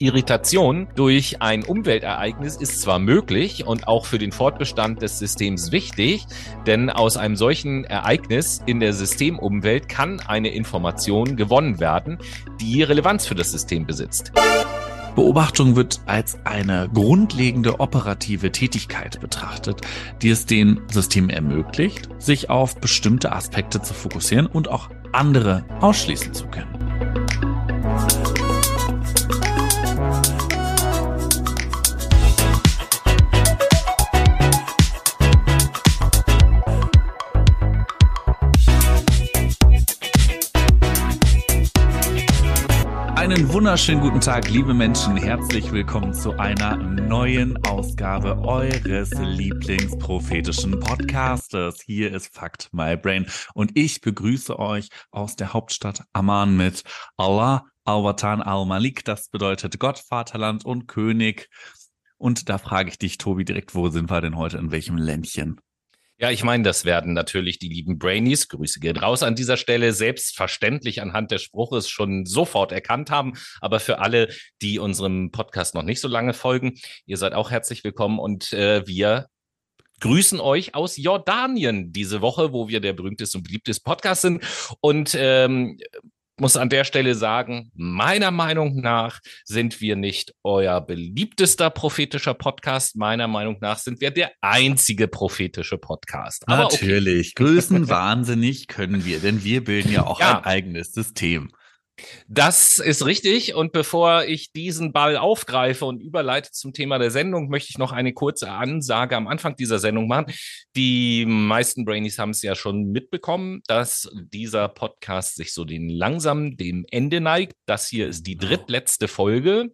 Irritation durch ein Umweltereignis ist zwar möglich und auch für den Fortbestand des Systems wichtig, denn aus einem solchen Ereignis in der Systemumwelt kann eine Information gewonnen werden, die Relevanz für das System besitzt. Beobachtung wird als eine grundlegende operative Tätigkeit betrachtet, die es den Systemen ermöglicht, sich auf bestimmte Aspekte zu fokussieren und auch andere ausschließen zu können. Einen wunderschönen guten Tag, liebe Menschen. Herzlich willkommen zu einer neuen Ausgabe eures Lieblingsprophetischen Podcastes. Hier ist Fakt My Brain und ich begrüße euch aus der Hauptstadt Amman mit Allah Al-Watan Al-Malik. Das bedeutet Gott, Vaterland und König. Und da frage ich dich, Tobi, direkt, wo sind wir denn heute? In welchem Ländchen? Ja, ich meine, das werden natürlich die lieben Brainies, Grüße gehen raus an dieser Stelle, selbstverständlich anhand des Spruches schon sofort erkannt haben. Aber für alle, die unserem Podcast noch nicht so lange folgen, ihr seid auch herzlich willkommen und äh, wir grüßen euch aus Jordanien diese Woche, wo wir der berühmteste und beliebteste Podcast sind. Und ähm, muss an der Stelle sagen, meiner Meinung nach sind wir nicht euer beliebtester prophetischer Podcast. Meiner Meinung nach sind wir der einzige prophetische Podcast. Aber Natürlich. Okay. Grüßen wahnsinnig können wir, denn wir bilden ja auch ja. ein eigenes System. Das ist richtig. Und bevor ich diesen Ball aufgreife und überleite zum Thema der Sendung, möchte ich noch eine kurze Ansage am Anfang dieser Sendung machen. Die meisten Brainies haben es ja schon mitbekommen, dass dieser Podcast sich so den langsam dem Ende neigt. Das hier ist die genau. drittletzte Folge.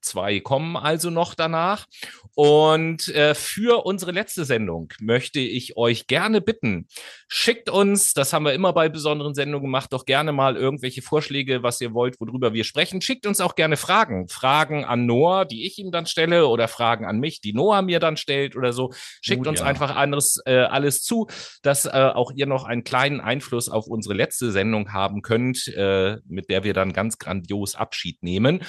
Zwei kommen also noch danach. Und äh, für unsere letzte Sendung möchte ich euch gerne bitten, schickt uns, das haben wir immer bei besonderen Sendungen gemacht, doch gerne mal irgendwelche Vorschläge, was ihr wollt, worüber wir sprechen. Schickt uns auch gerne Fragen. Fragen an Noah, die ich ihm dann stelle, oder Fragen an mich, die Noah mir dann stellt oder so. Schickt oh, uns ja. einfach anderes, äh, alles zu, dass äh, auch ihr noch einen kleinen Einfluss auf unsere letzte Sendung haben könnt, äh, mit der wir dann ganz grandios Abschied nehmen.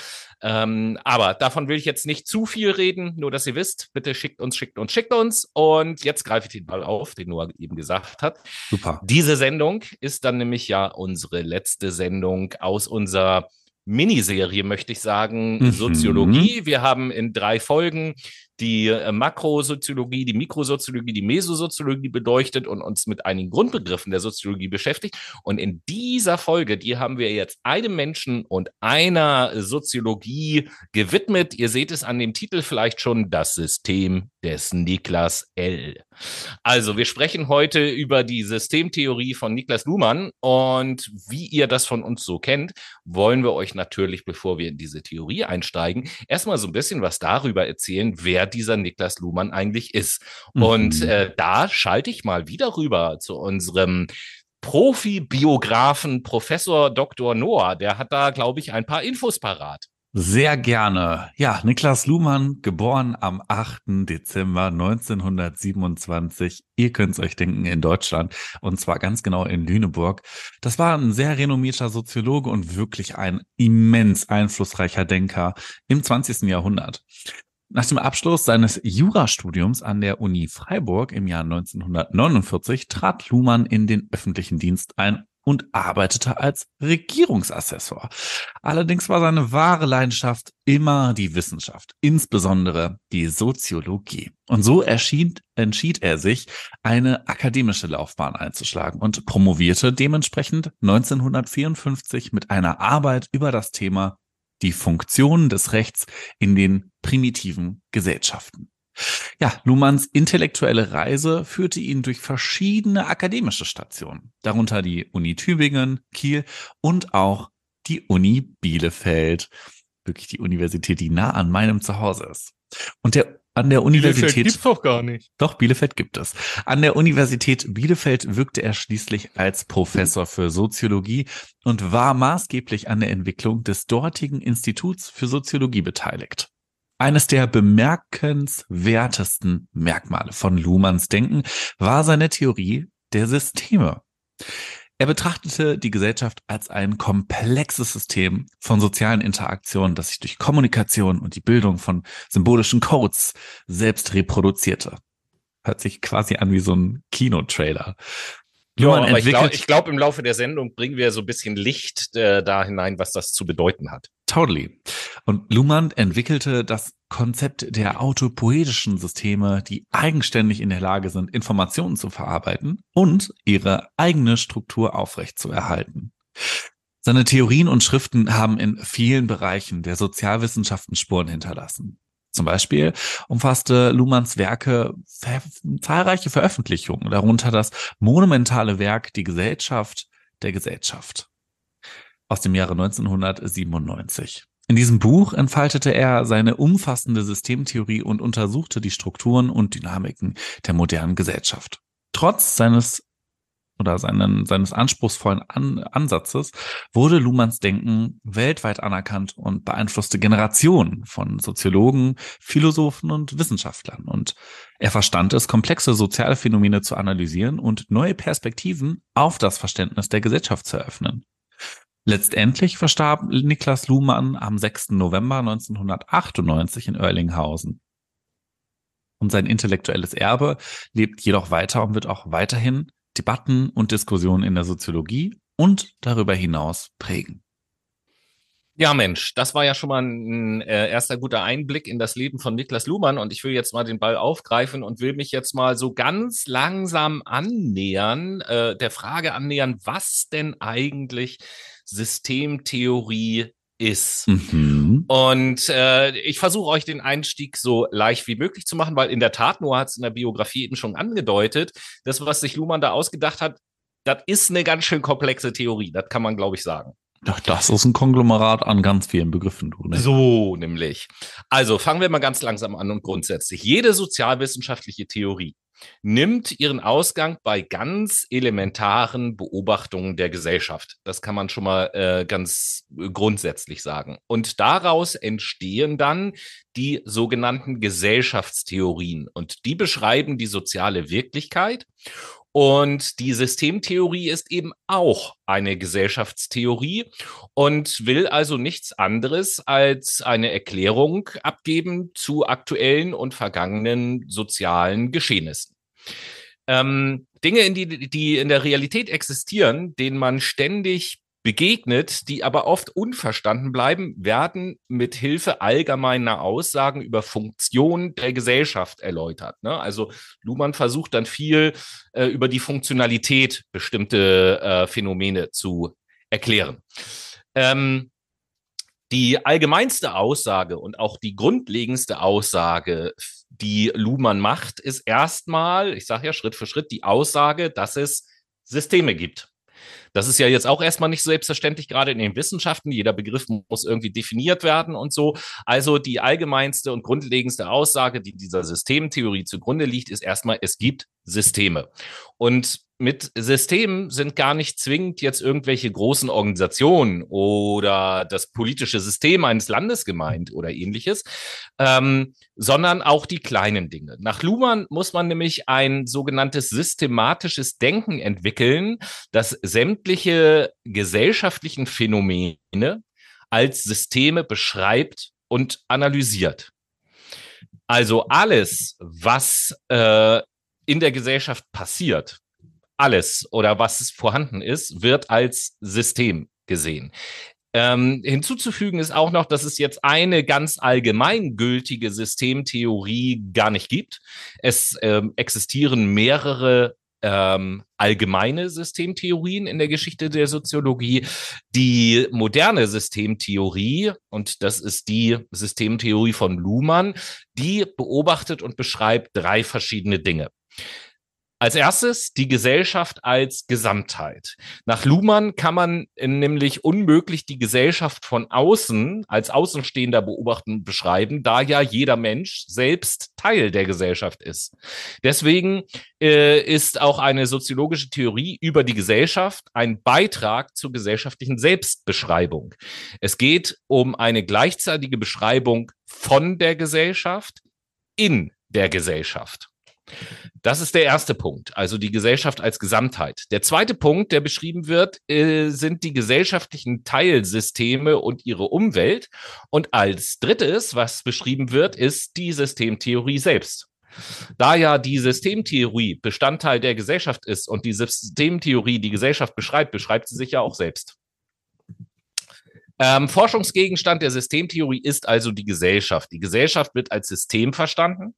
Ähm, aber davon will ich jetzt nicht zu viel reden, nur dass ihr wisst, bitte schickt uns, schickt uns, schickt uns. Und jetzt greife ich den Ball auf, den Noah eben gesagt hat. Super. Diese Sendung ist dann nämlich ja unsere letzte Sendung aus unserer Miniserie, möchte ich sagen, mhm. Soziologie. Wir haben in drei Folgen die äh, Makrosoziologie, die Mikrosoziologie, die Mesosoziologie beleuchtet und uns mit einigen Grundbegriffen der Soziologie beschäftigt. Und in dieser Folge, die haben wir jetzt einem Menschen und einer Soziologie gewidmet. Ihr seht es an dem Titel vielleicht schon, das System des Niklas L. Also, wir sprechen heute über die Systemtheorie von Niklas Luhmann und wie ihr das von uns so kennt, wollen wir euch natürlich, bevor wir in diese Theorie einsteigen, erstmal so ein bisschen was darüber erzählen, wer dieser Niklas Luhmann eigentlich ist. Mhm. Und äh, da schalte ich mal wieder rüber zu unserem Profi-Biografen Professor Dr. Noah. Der hat da, glaube ich, ein paar Infos parat. Sehr gerne. Ja, Niklas Luhmann, geboren am 8. Dezember 1927. Ihr könnt es euch denken, in Deutschland. Und zwar ganz genau in Lüneburg. Das war ein sehr renommierter Soziologe und wirklich ein immens einflussreicher Denker im 20. Jahrhundert. Nach dem Abschluss seines Jurastudiums an der Uni Freiburg im Jahr 1949 trat Luhmann in den öffentlichen Dienst ein und arbeitete als Regierungsassessor. Allerdings war seine wahre Leidenschaft immer die Wissenschaft, insbesondere die Soziologie. Und so erschien, entschied er sich, eine akademische Laufbahn einzuschlagen und promovierte dementsprechend 1954 mit einer Arbeit über das Thema die Funktion des Rechts in den primitiven Gesellschaften. Ja, Luhmanns intellektuelle Reise führte ihn durch verschiedene akademische Stationen, darunter die Uni Tübingen, Kiel und auch die Uni Bielefeld. Wirklich die Universität, die nah an meinem Zuhause ist. Und der an der Universität. Bielefeld gibt's doch gar nicht. Doch, Bielefeld gibt es. An der Universität Bielefeld wirkte er schließlich als Professor für Soziologie und war maßgeblich an der Entwicklung des dortigen Instituts für Soziologie beteiligt. Eines der bemerkenswertesten Merkmale von Luhmanns Denken war seine Theorie der Systeme. Er betrachtete die Gesellschaft als ein komplexes System von sozialen Interaktionen, das sich durch Kommunikation und die Bildung von symbolischen Codes selbst reproduzierte. Hört sich quasi an wie so ein Kinotrailer. Ja, aber ich glaube, glaub, im Laufe der Sendung bringen wir so ein bisschen Licht äh, da hinein, was das zu bedeuten hat. Totally. Und Luhmann entwickelte das Konzept der autopoetischen Systeme, die eigenständig in der Lage sind, Informationen zu verarbeiten und ihre eigene Struktur aufrechtzuerhalten. Seine Theorien und Schriften haben in vielen Bereichen der Sozialwissenschaften Spuren hinterlassen. Zum Beispiel umfasste Luhmanns Werke zahlreiche Veröffentlichungen, darunter das monumentale Werk Die Gesellschaft der Gesellschaft aus dem Jahre 1997. In diesem Buch entfaltete er seine umfassende Systemtheorie und untersuchte die Strukturen und Dynamiken der modernen Gesellschaft. Trotz seines oder seinen, seines anspruchsvollen An Ansatzes wurde Luhmanns Denken weltweit anerkannt und beeinflusste Generationen von Soziologen, Philosophen und Wissenschaftlern. Und er verstand es, komplexe soziale Phänomene zu analysieren und neue Perspektiven auf das Verständnis der Gesellschaft zu eröffnen. Letztendlich verstarb Niklas Luhmann am 6. November 1998 in Oerlinghausen. Und sein intellektuelles Erbe lebt jedoch weiter und wird auch weiterhin Debatten und Diskussionen in der Soziologie und darüber hinaus prägen. Ja, Mensch, das war ja schon mal ein äh, erster guter Einblick in das Leben von Niklas Luhmann und ich will jetzt mal den Ball aufgreifen und will mich jetzt mal so ganz langsam annähern, äh, der Frage annähern, was denn eigentlich Systemtheorie ist. Mhm. Und äh, ich versuche euch den Einstieg so leicht wie möglich zu machen, weil in der Tat, Noah hat es in der Biografie eben schon angedeutet, das, was sich Luhmann da ausgedacht hat, das ist eine ganz schön komplexe Theorie, das kann man, glaube ich, sagen. Das ist ein Konglomerat an ganz vielen Begriffen, du. Ne? So, nämlich. Also fangen wir mal ganz langsam an und grundsätzlich. Jede sozialwissenschaftliche Theorie nimmt ihren Ausgang bei ganz elementaren Beobachtungen der Gesellschaft. Das kann man schon mal äh, ganz grundsätzlich sagen. Und daraus entstehen dann die sogenannten Gesellschaftstheorien. Und die beschreiben die soziale Wirklichkeit und die Systemtheorie ist eben auch eine Gesellschaftstheorie und will also nichts anderes als eine Erklärung abgeben zu aktuellen und vergangenen sozialen Geschehnissen. Ähm, Dinge, in die, die in der Realität existieren, denen man ständig begegnet, die aber oft unverstanden bleiben, werden mit Hilfe allgemeiner Aussagen über Funktion der Gesellschaft erläutert. Ne? Also Luhmann versucht dann viel äh, über die Funktionalität bestimmte äh, Phänomene zu erklären. Ähm, die allgemeinste Aussage und auch die grundlegendste Aussage, die Luhmann macht, ist erstmal, ich sage ja Schritt für Schritt, die Aussage, dass es Systeme gibt. Das ist ja jetzt auch erstmal nicht selbstverständlich, gerade in den Wissenschaften. Jeder Begriff muss irgendwie definiert werden und so. Also die allgemeinste und grundlegendste Aussage, die dieser Systemtheorie zugrunde liegt, ist erstmal, es gibt Systeme. Und mit Systemen sind gar nicht zwingend jetzt irgendwelche großen Organisationen oder das politische System eines Landes gemeint oder ähnliches, ähm, sondern auch die kleinen Dinge. Nach Luhmann muss man nämlich ein sogenanntes systematisches Denken entwickeln, das sämtliche gesellschaftlichen Phänomene als Systeme beschreibt und analysiert. Also alles, was äh, in der Gesellschaft passiert, alles oder was vorhanden ist, wird als System gesehen. Ähm, hinzuzufügen ist auch noch, dass es jetzt eine ganz allgemeingültige Systemtheorie gar nicht gibt. Es ähm, existieren mehrere ähm, allgemeine Systemtheorien in der Geschichte der Soziologie. Die moderne Systemtheorie, und das ist die Systemtheorie von Luhmann, die beobachtet und beschreibt drei verschiedene Dinge. Als erstes die Gesellschaft als Gesamtheit. Nach Luhmann kann man nämlich unmöglich die Gesellschaft von außen als Außenstehender beobachten beschreiben, da ja jeder Mensch selbst Teil der Gesellschaft ist. Deswegen äh, ist auch eine soziologische Theorie über die Gesellschaft ein Beitrag zur gesellschaftlichen Selbstbeschreibung. Es geht um eine gleichzeitige Beschreibung von der Gesellschaft in der Gesellschaft. Das ist der erste Punkt, also die Gesellschaft als Gesamtheit. Der zweite Punkt, der beschrieben wird, äh, sind die gesellschaftlichen Teilsysteme und ihre Umwelt. Und als drittes, was beschrieben wird, ist die Systemtheorie selbst. Da ja die Systemtheorie Bestandteil der Gesellschaft ist und die Systemtheorie die Gesellschaft beschreibt, beschreibt sie sich ja auch selbst. Ähm, Forschungsgegenstand der Systemtheorie ist also die Gesellschaft. Die Gesellschaft wird als System verstanden.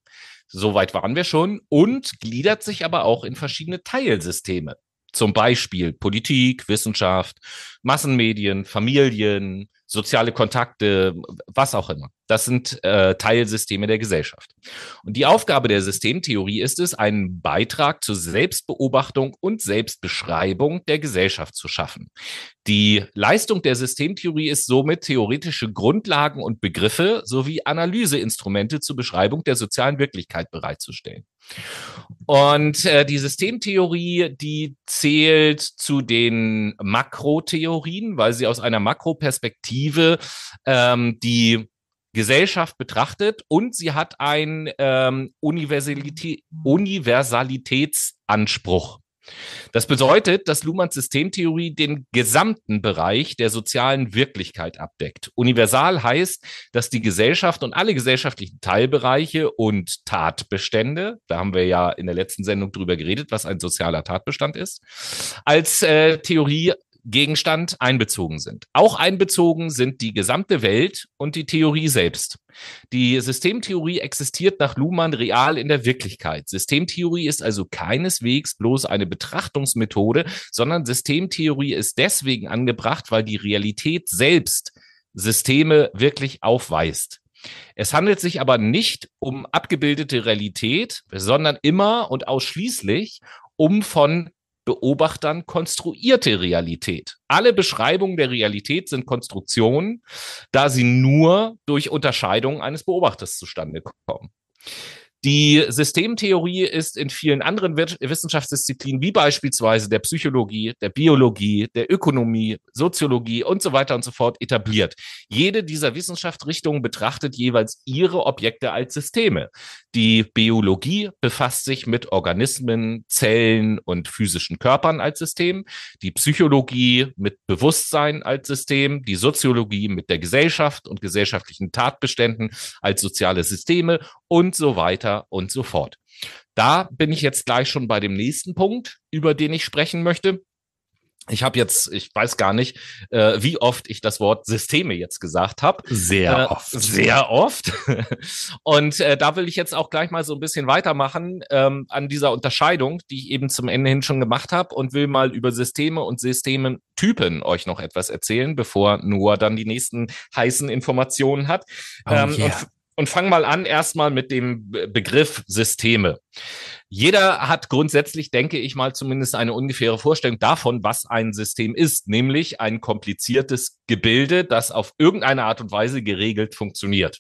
Soweit waren wir schon und gliedert sich aber auch in verschiedene Teilsysteme. Zum Beispiel Politik, Wissenschaft, Massenmedien, Familien, soziale Kontakte, was auch immer. Das sind äh, Teilsysteme der Gesellschaft. Und die Aufgabe der Systemtheorie ist es, einen Beitrag zur Selbstbeobachtung und Selbstbeschreibung der Gesellschaft zu schaffen. Die Leistung der Systemtheorie ist somit theoretische Grundlagen und Begriffe sowie Analyseinstrumente zur Beschreibung der sozialen Wirklichkeit bereitzustellen. Und äh, die Systemtheorie, die zählt zu den Makrotheorien, weil sie aus einer Makroperspektive ähm, die Gesellschaft betrachtet und sie hat einen ähm, Universalität, Universalitätsanspruch. Das bedeutet, dass Luhmanns Systemtheorie den gesamten Bereich der sozialen Wirklichkeit abdeckt. Universal heißt, dass die Gesellschaft und alle gesellschaftlichen Teilbereiche und Tatbestände, da haben wir ja in der letzten Sendung drüber geredet, was ein sozialer Tatbestand ist, als äh, Theorie Gegenstand einbezogen sind. Auch einbezogen sind die gesamte Welt und die Theorie selbst. Die Systemtheorie existiert nach Luhmann real in der Wirklichkeit. Systemtheorie ist also keineswegs bloß eine Betrachtungsmethode, sondern Systemtheorie ist deswegen angebracht, weil die Realität selbst Systeme wirklich aufweist. Es handelt sich aber nicht um abgebildete Realität, sondern immer und ausschließlich um von Beobachtern konstruierte Realität. Alle Beschreibungen der Realität sind Konstruktionen, da sie nur durch Unterscheidung eines Beobachters zustande kommen. Die Systemtheorie ist in vielen anderen Wissenschaftsdisziplinen, wie beispielsweise der Psychologie, der Biologie, der Ökonomie, Soziologie und so weiter und so fort, etabliert. Jede dieser Wissenschaftsrichtungen betrachtet jeweils ihre Objekte als Systeme. Die Biologie befasst sich mit Organismen, Zellen und physischen Körpern als System, die Psychologie mit Bewusstsein als System, die Soziologie mit der Gesellschaft und gesellschaftlichen Tatbeständen als soziale Systeme und so weiter und so fort. Da bin ich jetzt gleich schon bei dem nächsten Punkt, über den ich sprechen möchte. Ich habe jetzt, ich weiß gar nicht, äh, wie oft ich das Wort Systeme jetzt gesagt habe. Sehr äh, oft. Sehr oft. Und äh, da will ich jetzt auch gleich mal so ein bisschen weitermachen ähm, an dieser Unterscheidung, die ich eben zum Ende hin schon gemacht habe und will mal über Systeme und Systementypen euch noch etwas erzählen, bevor Noah dann die nächsten heißen Informationen hat. Oh, ähm, yeah. Und, fang mal an erstmal mit dem Be- Begriff Systeme. Jeder hat grundsätzlich, denke ich mal, zumindest eine ungefähre Vorstellung davon, was ein System ist, nämlich ein kompliziertes Gebilde, das auf irgendeine Art und Weise geregelt funktioniert.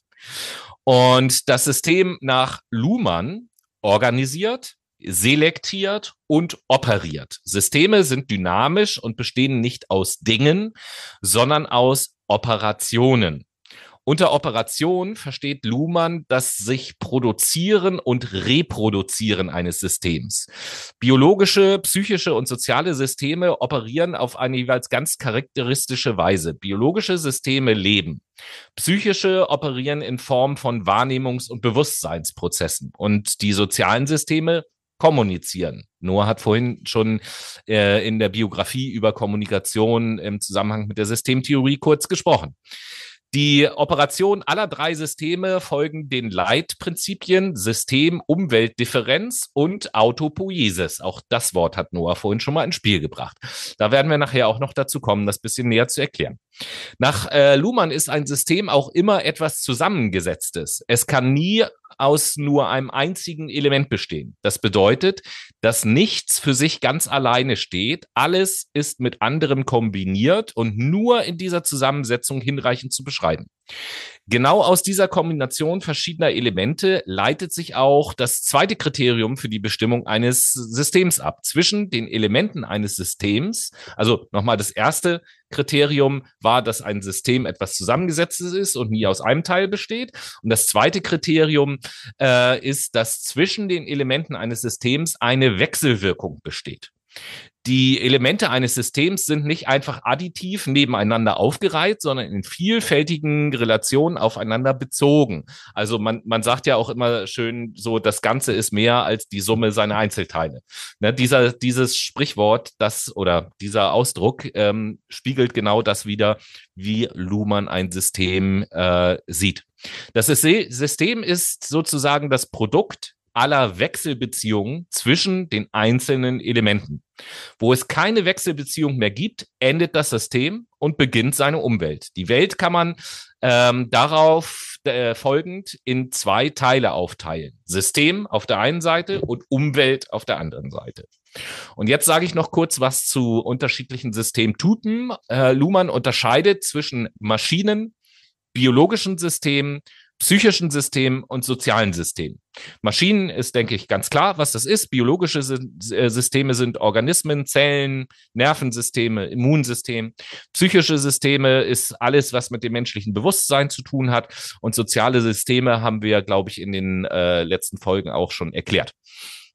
Und das System nach Luhmann organisiert, selektiert und operiert. Systeme sind dynamisch und bestehen nicht aus Dingen, sondern aus Operationen. Unter Operation versteht Luhmann das sich Produzieren und Reproduzieren eines Systems. Biologische, psychische und soziale Systeme operieren auf eine jeweils ganz charakteristische Weise. Biologische Systeme leben. Psychische operieren in Form von Wahrnehmungs- und Bewusstseinsprozessen. Und die sozialen Systeme kommunizieren. Noah hat vorhin schon äh, in der Biografie über Kommunikation im Zusammenhang mit der Systemtheorie kurz gesprochen. Die Operation aller drei Systeme folgen den Leitprinzipien System, Umwelt, Differenz und Autopoiesis. Auch das Wort hat Noah vorhin schon mal ins Spiel gebracht. Da werden wir nachher auch noch dazu kommen, das bisschen näher zu erklären. Nach äh, Luhmann ist ein System auch immer etwas Zusammengesetztes. Es kann nie aus nur einem einzigen Element bestehen. Das bedeutet, dass nichts für sich ganz alleine steht. Alles ist mit anderem kombiniert und nur in dieser Zusammensetzung hinreichend zu beschreiben. Genau aus dieser Kombination verschiedener Elemente leitet sich auch das zweite Kriterium für die Bestimmung eines Systems ab. Zwischen den Elementen eines Systems, also nochmal das erste Kriterium war, dass ein System etwas zusammengesetztes ist und nie aus einem Teil besteht. Und das zweite Kriterium äh, ist, dass zwischen den Elementen eines Systems eine Wechselwirkung besteht. Die Elemente eines Systems sind nicht einfach additiv nebeneinander aufgereiht, sondern in vielfältigen Relationen aufeinander bezogen. Also man, man sagt ja auch immer schön so, das Ganze ist mehr als die Summe seiner Einzelteile. Ne, dieser, dieses Sprichwort, das oder dieser Ausdruck ähm, spiegelt genau das wieder, wie Luhmann ein System äh, sieht. Das System ist sozusagen das Produkt aller Wechselbeziehungen zwischen den einzelnen Elementen. Wo es keine Wechselbeziehung mehr gibt, endet das System und beginnt seine Umwelt. Die Welt kann man ähm, darauf äh, folgend in zwei Teile aufteilen. System auf der einen Seite und Umwelt auf der anderen Seite. Und jetzt sage ich noch kurz was zu unterschiedlichen Systemtypen. Äh, Luhmann unterscheidet zwischen Maschinen, biologischen Systemen, psychischen Systemen und sozialen Systemen. Maschinen ist, denke ich, ganz klar, was das ist. Biologische äh, Systeme sind Organismen, Zellen, Nervensysteme, Immunsystem. Psychische Systeme ist alles, was mit dem menschlichen Bewusstsein zu tun hat. Und soziale Systeme haben wir, glaube ich, in den äh, letzten Folgen auch schon erklärt.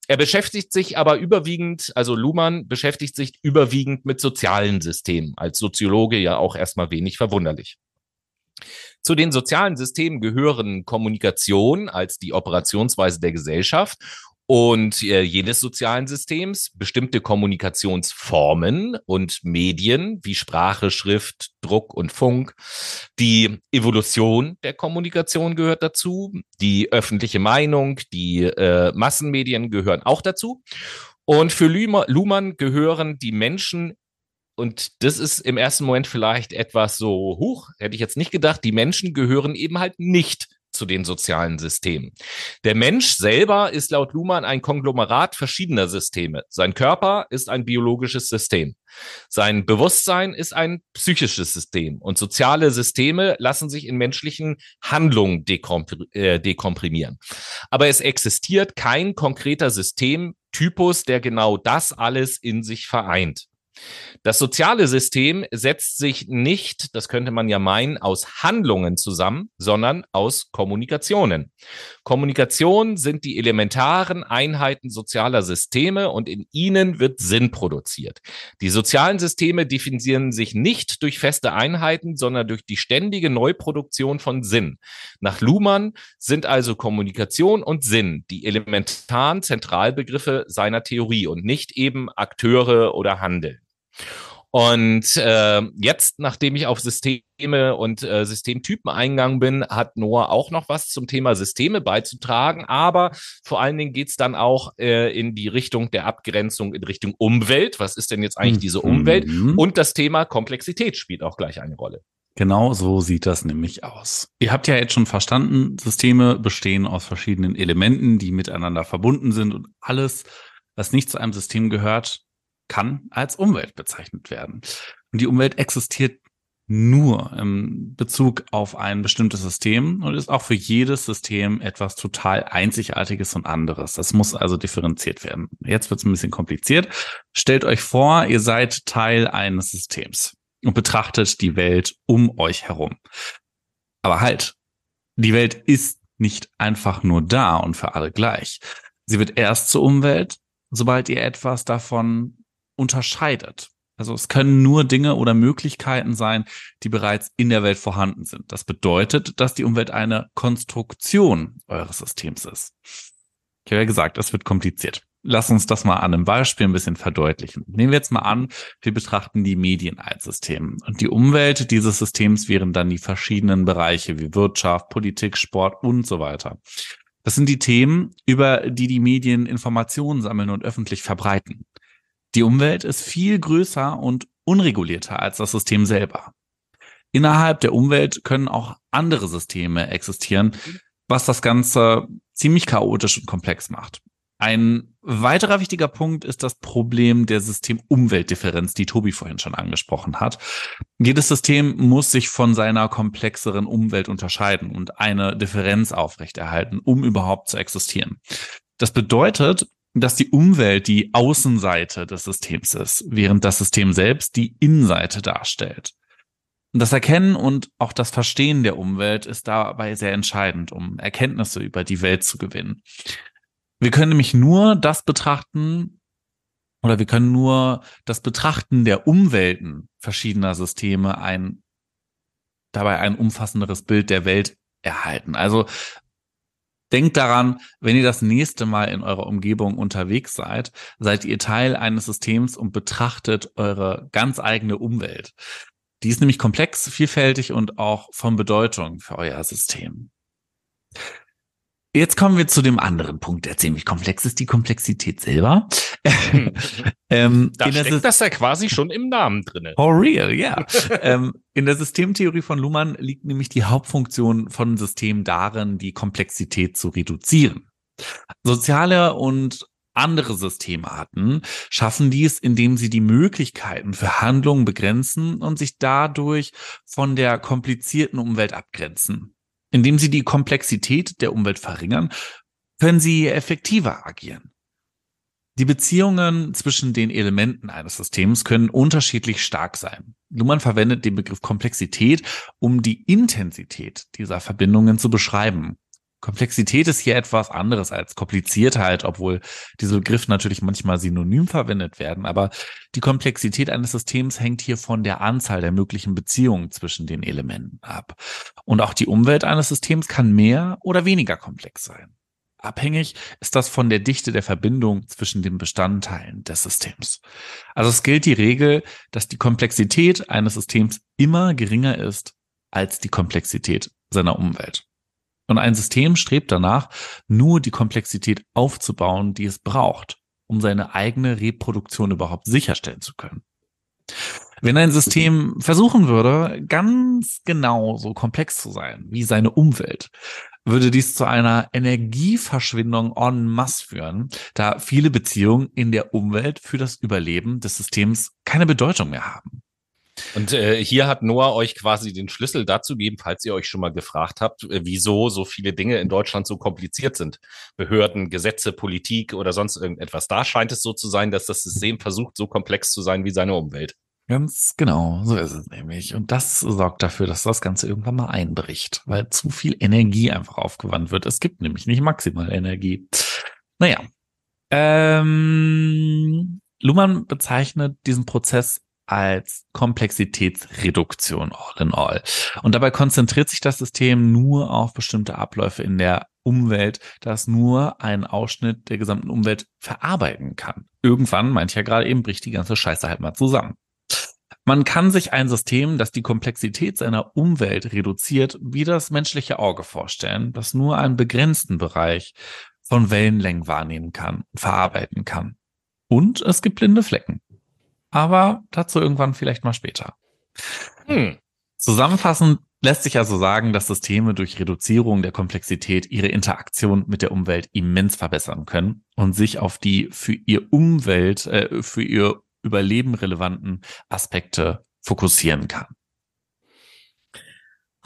Er beschäftigt sich aber überwiegend, also Luhmann beschäftigt sich überwiegend mit sozialen Systemen. Als Soziologe ja auch erstmal wenig verwunderlich. Zu den sozialen Systemen gehören Kommunikation als die Operationsweise der Gesellschaft und äh, jedes sozialen Systems, bestimmte Kommunikationsformen und Medien wie Sprache, Schrift, Druck und Funk. Die Evolution der Kommunikation gehört dazu. Die öffentliche Meinung, die äh, Massenmedien gehören auch dazu. Und für Luhmann gehören die Menschen und das ist im ersten Moment vielleicht etwas so hoch, hätte ich jetzt nicht gedacht. Die Menschen gehören eben halt nicht zu den sozialen Systemen. Der Mensch selber ist laut Luhmann ein Konglomerat verschiedener Systeme. Sein Körper ist ein biologisches System. Sein Bewusstsein ist ein psychisches System. Und soziale Systeme lassen sich in menschlichen Handlungen äh, dekomprimieren. Aber es existiert kein konkreter Systemtypus, der genau das alles in sich vereint. Das soziale System setzt sich nicht, das könnte man ja meinen, aus Handlungen zusammen, sondern aus Kommunikationen. Kommunikation sind die elementaren Einheiten sozialer Systeme und in ihnen wird Sinn produziert. Die sozialen Systeme definieren sich nicht durch feste Einheiten, sondern durch die ständige Neuproduktion von Sinn. Nach Luhmann sind also Kommunikation und Sinn die elementaren Zentralbegriffe seiner Theorie und nicht eben Akteure oder Handel. Und äh, jetzt, nachdem ich auf Systeme und äh, Systemtypen eingegangen bin, hat Noah auch noch was zum Thema Systeme beizutragen. Aber vor allen Dingen geht's dann auch äh, in die Richtung der Abgrenzung in Richtung Umwelt. Was ist denn jetzt eigentlich diese Umwelt? Mhm. Und das Thema Komplexität spielt auch gleich eine Rolle. Genau so sieht das nämlich aus. Ihr habt ja jetzt schon verstanden, Systeme bestehen aus verschiedenen Elementen, die miteinander verbunden sind und alles, was nicht zu einem System gehört, kann als Umwelt bezeichnet werden. Und die Umwelt existiert nur im Bezug auf ein bestimmtes System und ist auch für jedes System etwas total Einzigartiges und anderes. Das muss also differenziert werden. Jetzt wird es ein bisschen kompliziert. Stellt euch vor, ihr seid Teil eines Systems und betrachtet die Welt um euch herum. Aber halt, die Welt ist nicht einfach nur da und für alle gleich. Sie wird erst zur Umwelt, sobald ihr etwas davon unterscheidet. Also es können nur Dinge oder Möglichkeiten sein, die bereits in der Welt vorhanden sind. Das bedeutet, dass die Umwelt eine Konstruktion eures Systems ist. Ich habe ja gesagt, es wird kompliziert. Lass uns das mal an einem Beispiel ein bisschen verdeutlichen. Nehmen wir jetzt mal an, wir betrachten die Medien als System. Und die Umwelt dieses Systems wären dann die verschiedenen Bereiche wie Wirtschaft, Politik, Sport und so weiter. Das sind die Themen, über die die Medien Informationen sammeln und öffentlich verbreiten. Die Umwelt ist viel größer und unregulierter als das System selber. Innerhalb der Umwelt können auch andere Systeme existieren, was das Ganze ziemlich chaotisch und komplex macht. Ein weiterer wichtiger Punkt ist das Problem der System-Umwelt-Differenz, die Tobi vorhin schon angesprochen hat. Jedes System muss sich von seiner komplexeren Umwelt unterscheiden und eine Differenz aufrechterhalten, um überhaupt zu existieren. Das bedeutet, dass die Umwelt die Außenseite des Systems ist, während das System selbst die Innenseite darstellt. Und das Erkennen und auch das Verstehen der Umwelt ist dabei sehr entscheidend, um Erkenntnisse über die Welt zu gewinnen. Wir können nämlich nur das betrachten oder wir können nur das Betrachten der Umwelten verschiedener Systeme ein, dabei ein umfassenderes Bild der Welt erhalten. Also denkt daran, wenn ihr das nächste Mal in eurer Umgebung unterwegs seid, seid ihr Teil eines Systems und betrachtet eure ganz eigene Umwelt. Die ist nämlich komplex, vielfältig und auch von Bedeutung für euer System. Jetzt kommen wir zu dem anderen Punkt, der ziemlich komplex ist, die Komplexität selber. ähm, da steckt das ja quasi schon im Namen drinne. Oh real, ja. ähm, in der Systemtheorie von Luhmann liegt nämlich die Hauptfunktion von Systemen darin, die Komplexität zu reduzieren. Soziale und andere Systemarten schaffen dies, indem sie die Möglichkeiten für Handlungen begrenzen und sich dadurch von der komplizierten Umwelt abgrenzen. Indem sie die Komplexität der Umwelt verringern, können sie effektiver agieren. Die Beziehungen zwischen den Elementen eines Systems können unterschiedlich stark sein. Luhmann verwendet den Begriff Komplexität, um die Intensität dieser Verbindungen zu beschreiben. Komplexität ist hier etwas anderes als Kompliziertheit, obwohl diese Begriffe natürlich manchmal synonym verwendet werden. Aber die Komplexität eines Systems hängt hier von der Anzahl der möglichen Beziehungen zwischen den Elementen ab. Und auch die Umwelt eines Systems kann mehr oder weniger komplex sein. Abhängig ist das von der Dichte der Verbindung zwischen den Bestandteilen des Systems. Also es gilt die Regel, dass die Komplexität eines Systems immer geringer ist als die Komplexität seiner Umwelt. Und ein System strebt danach, nur die Komplexität aufzubauen, die es braucht, um seine eigene Reproduktion überhaupt sicherstellen zu können. Wenn ein System versuchen würde, ganz genau so komplex zu sein wie seine Umwelt, würde dies zu einer Energieverschwindung en masse führen, da viele Beziehungen in der Umwelt für das Überleben des Systems keine Bedeutung mehr haben. Und äh, hier hat Noah euch quasi den Schlüssel dazu gegeben, falls ihr euch schon mal gefragt habt, äh, wieso so viele Dinge in Deutschland so kompliziert sind. Behörden, Gesetze, Politik oder sonst irgendetwas. Da scheint es so zu sein, dass das System versucht, so komplex zu sein wie seine Umwelt. Ganz genau, so ist es nämlich. Und das sorgt dafür, dass das Ganze irgendwann mal einbricht, weil zu viel Energie einfach aufgewandt wird. Es gibt nämlich nicht maximal Energie. Naja. Ähm, Luhmann bezeichnet diesen Prozess als Komplexitätsreduktion all in all. Und dabei konzentriert sich das System nur auf bestimmte Abläufe in der Umwelt, das nur einen Ausschnitt der gesamten Umwelt verarbeiten kann. Irgendwann, meint ja gerade eben, bricht die ganze Scheiße halt mal zusammen. Man kann sich ein System, das die Komplexität seiner Umwelt reduziert, wie das menschliche Auge vorstellen, das nur einen begrenzten Bereich von Wellenlängen wahrnehmen kann, verarbeiten kann. Und es gibt blinde Flecken aber dazu irgendwann vielleicht mal später. Hm. Zusammenfassend lässt sich also sagen, dass Systeme durch Reduzierung der Komplexität ihre Interaktion mit der Umwelt immens verbessern können und sich auf die für ihr Umwelt, äh, für ihr Überleben relevanten Aspekte fokussieren kann.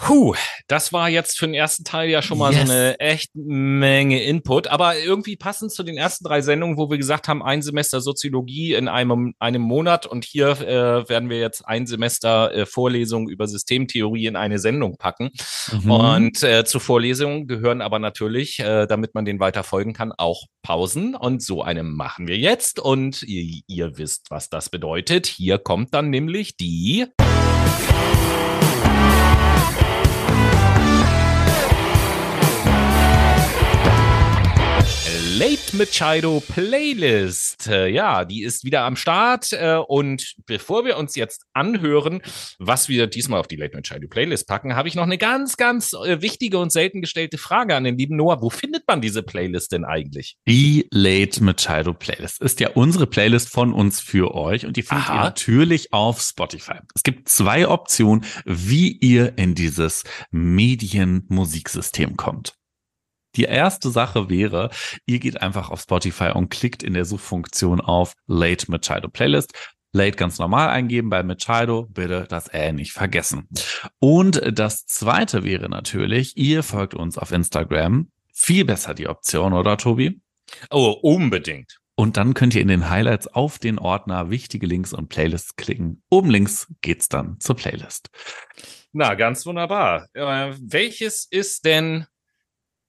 Puh, das war jetzt für den ersten Teil ja schon mal yes. so eine echt Menge Input, aber irgendwie passend zu den ersten drei Sendungen, wo wir gesagt haben, ein Semester Soziologie in einem, einem Monat und hier äh, werden wir jetzt ein Semester äh, Vorlesungen über Systemtheorie in eine Sendung packen. Mhm. Und äh, zu Vorlesungen gehören aber natürlich, äh, damit man den weiter folgen kann, auch Pausen und so eine machen wir jetzt und ihr, ihr wisst, was das bedeutet. Hier kommt dann nämlich die Late Machado Playlist. Äh, ja, die ist wieder am Start. Äh, und bevor wir uns jetzt anhören, was wir diesmal auf die Late Machado Playlist packen, habe ich noch eine ganz, ganz äh, wichtige und selten gestellte Frage an den lieben Noah. Wo findet man diese Playlist denn eigentlich? Die Late Machado Playlist ist ja unsere Playlist von uns für euch und die findet Aha. ihr natürlich auf Spotify. Es gibt zwei Optionen, wie ihr in dieses Medienmusiksystem kommt. Die erste Sache wäre, ihr geht einfach auf Spotify und klickt in der Suchfunktion auf Late Machado Playlist. Late ganz normal eingeben bei Machado, bitte das Ä nicht vergessen. Und das zweite wäre natürlich, ihr folgt uns auf Instagram. Viel besser die Option, oder Tobi? Oh, unbedingt. Und dann könnt ihr in den Highlights auf den Ordner wichtige Links und Playlists klicken. Oben links geht's dann zur Playlist. Na, ganz wunderbar. Äh, welches ist denn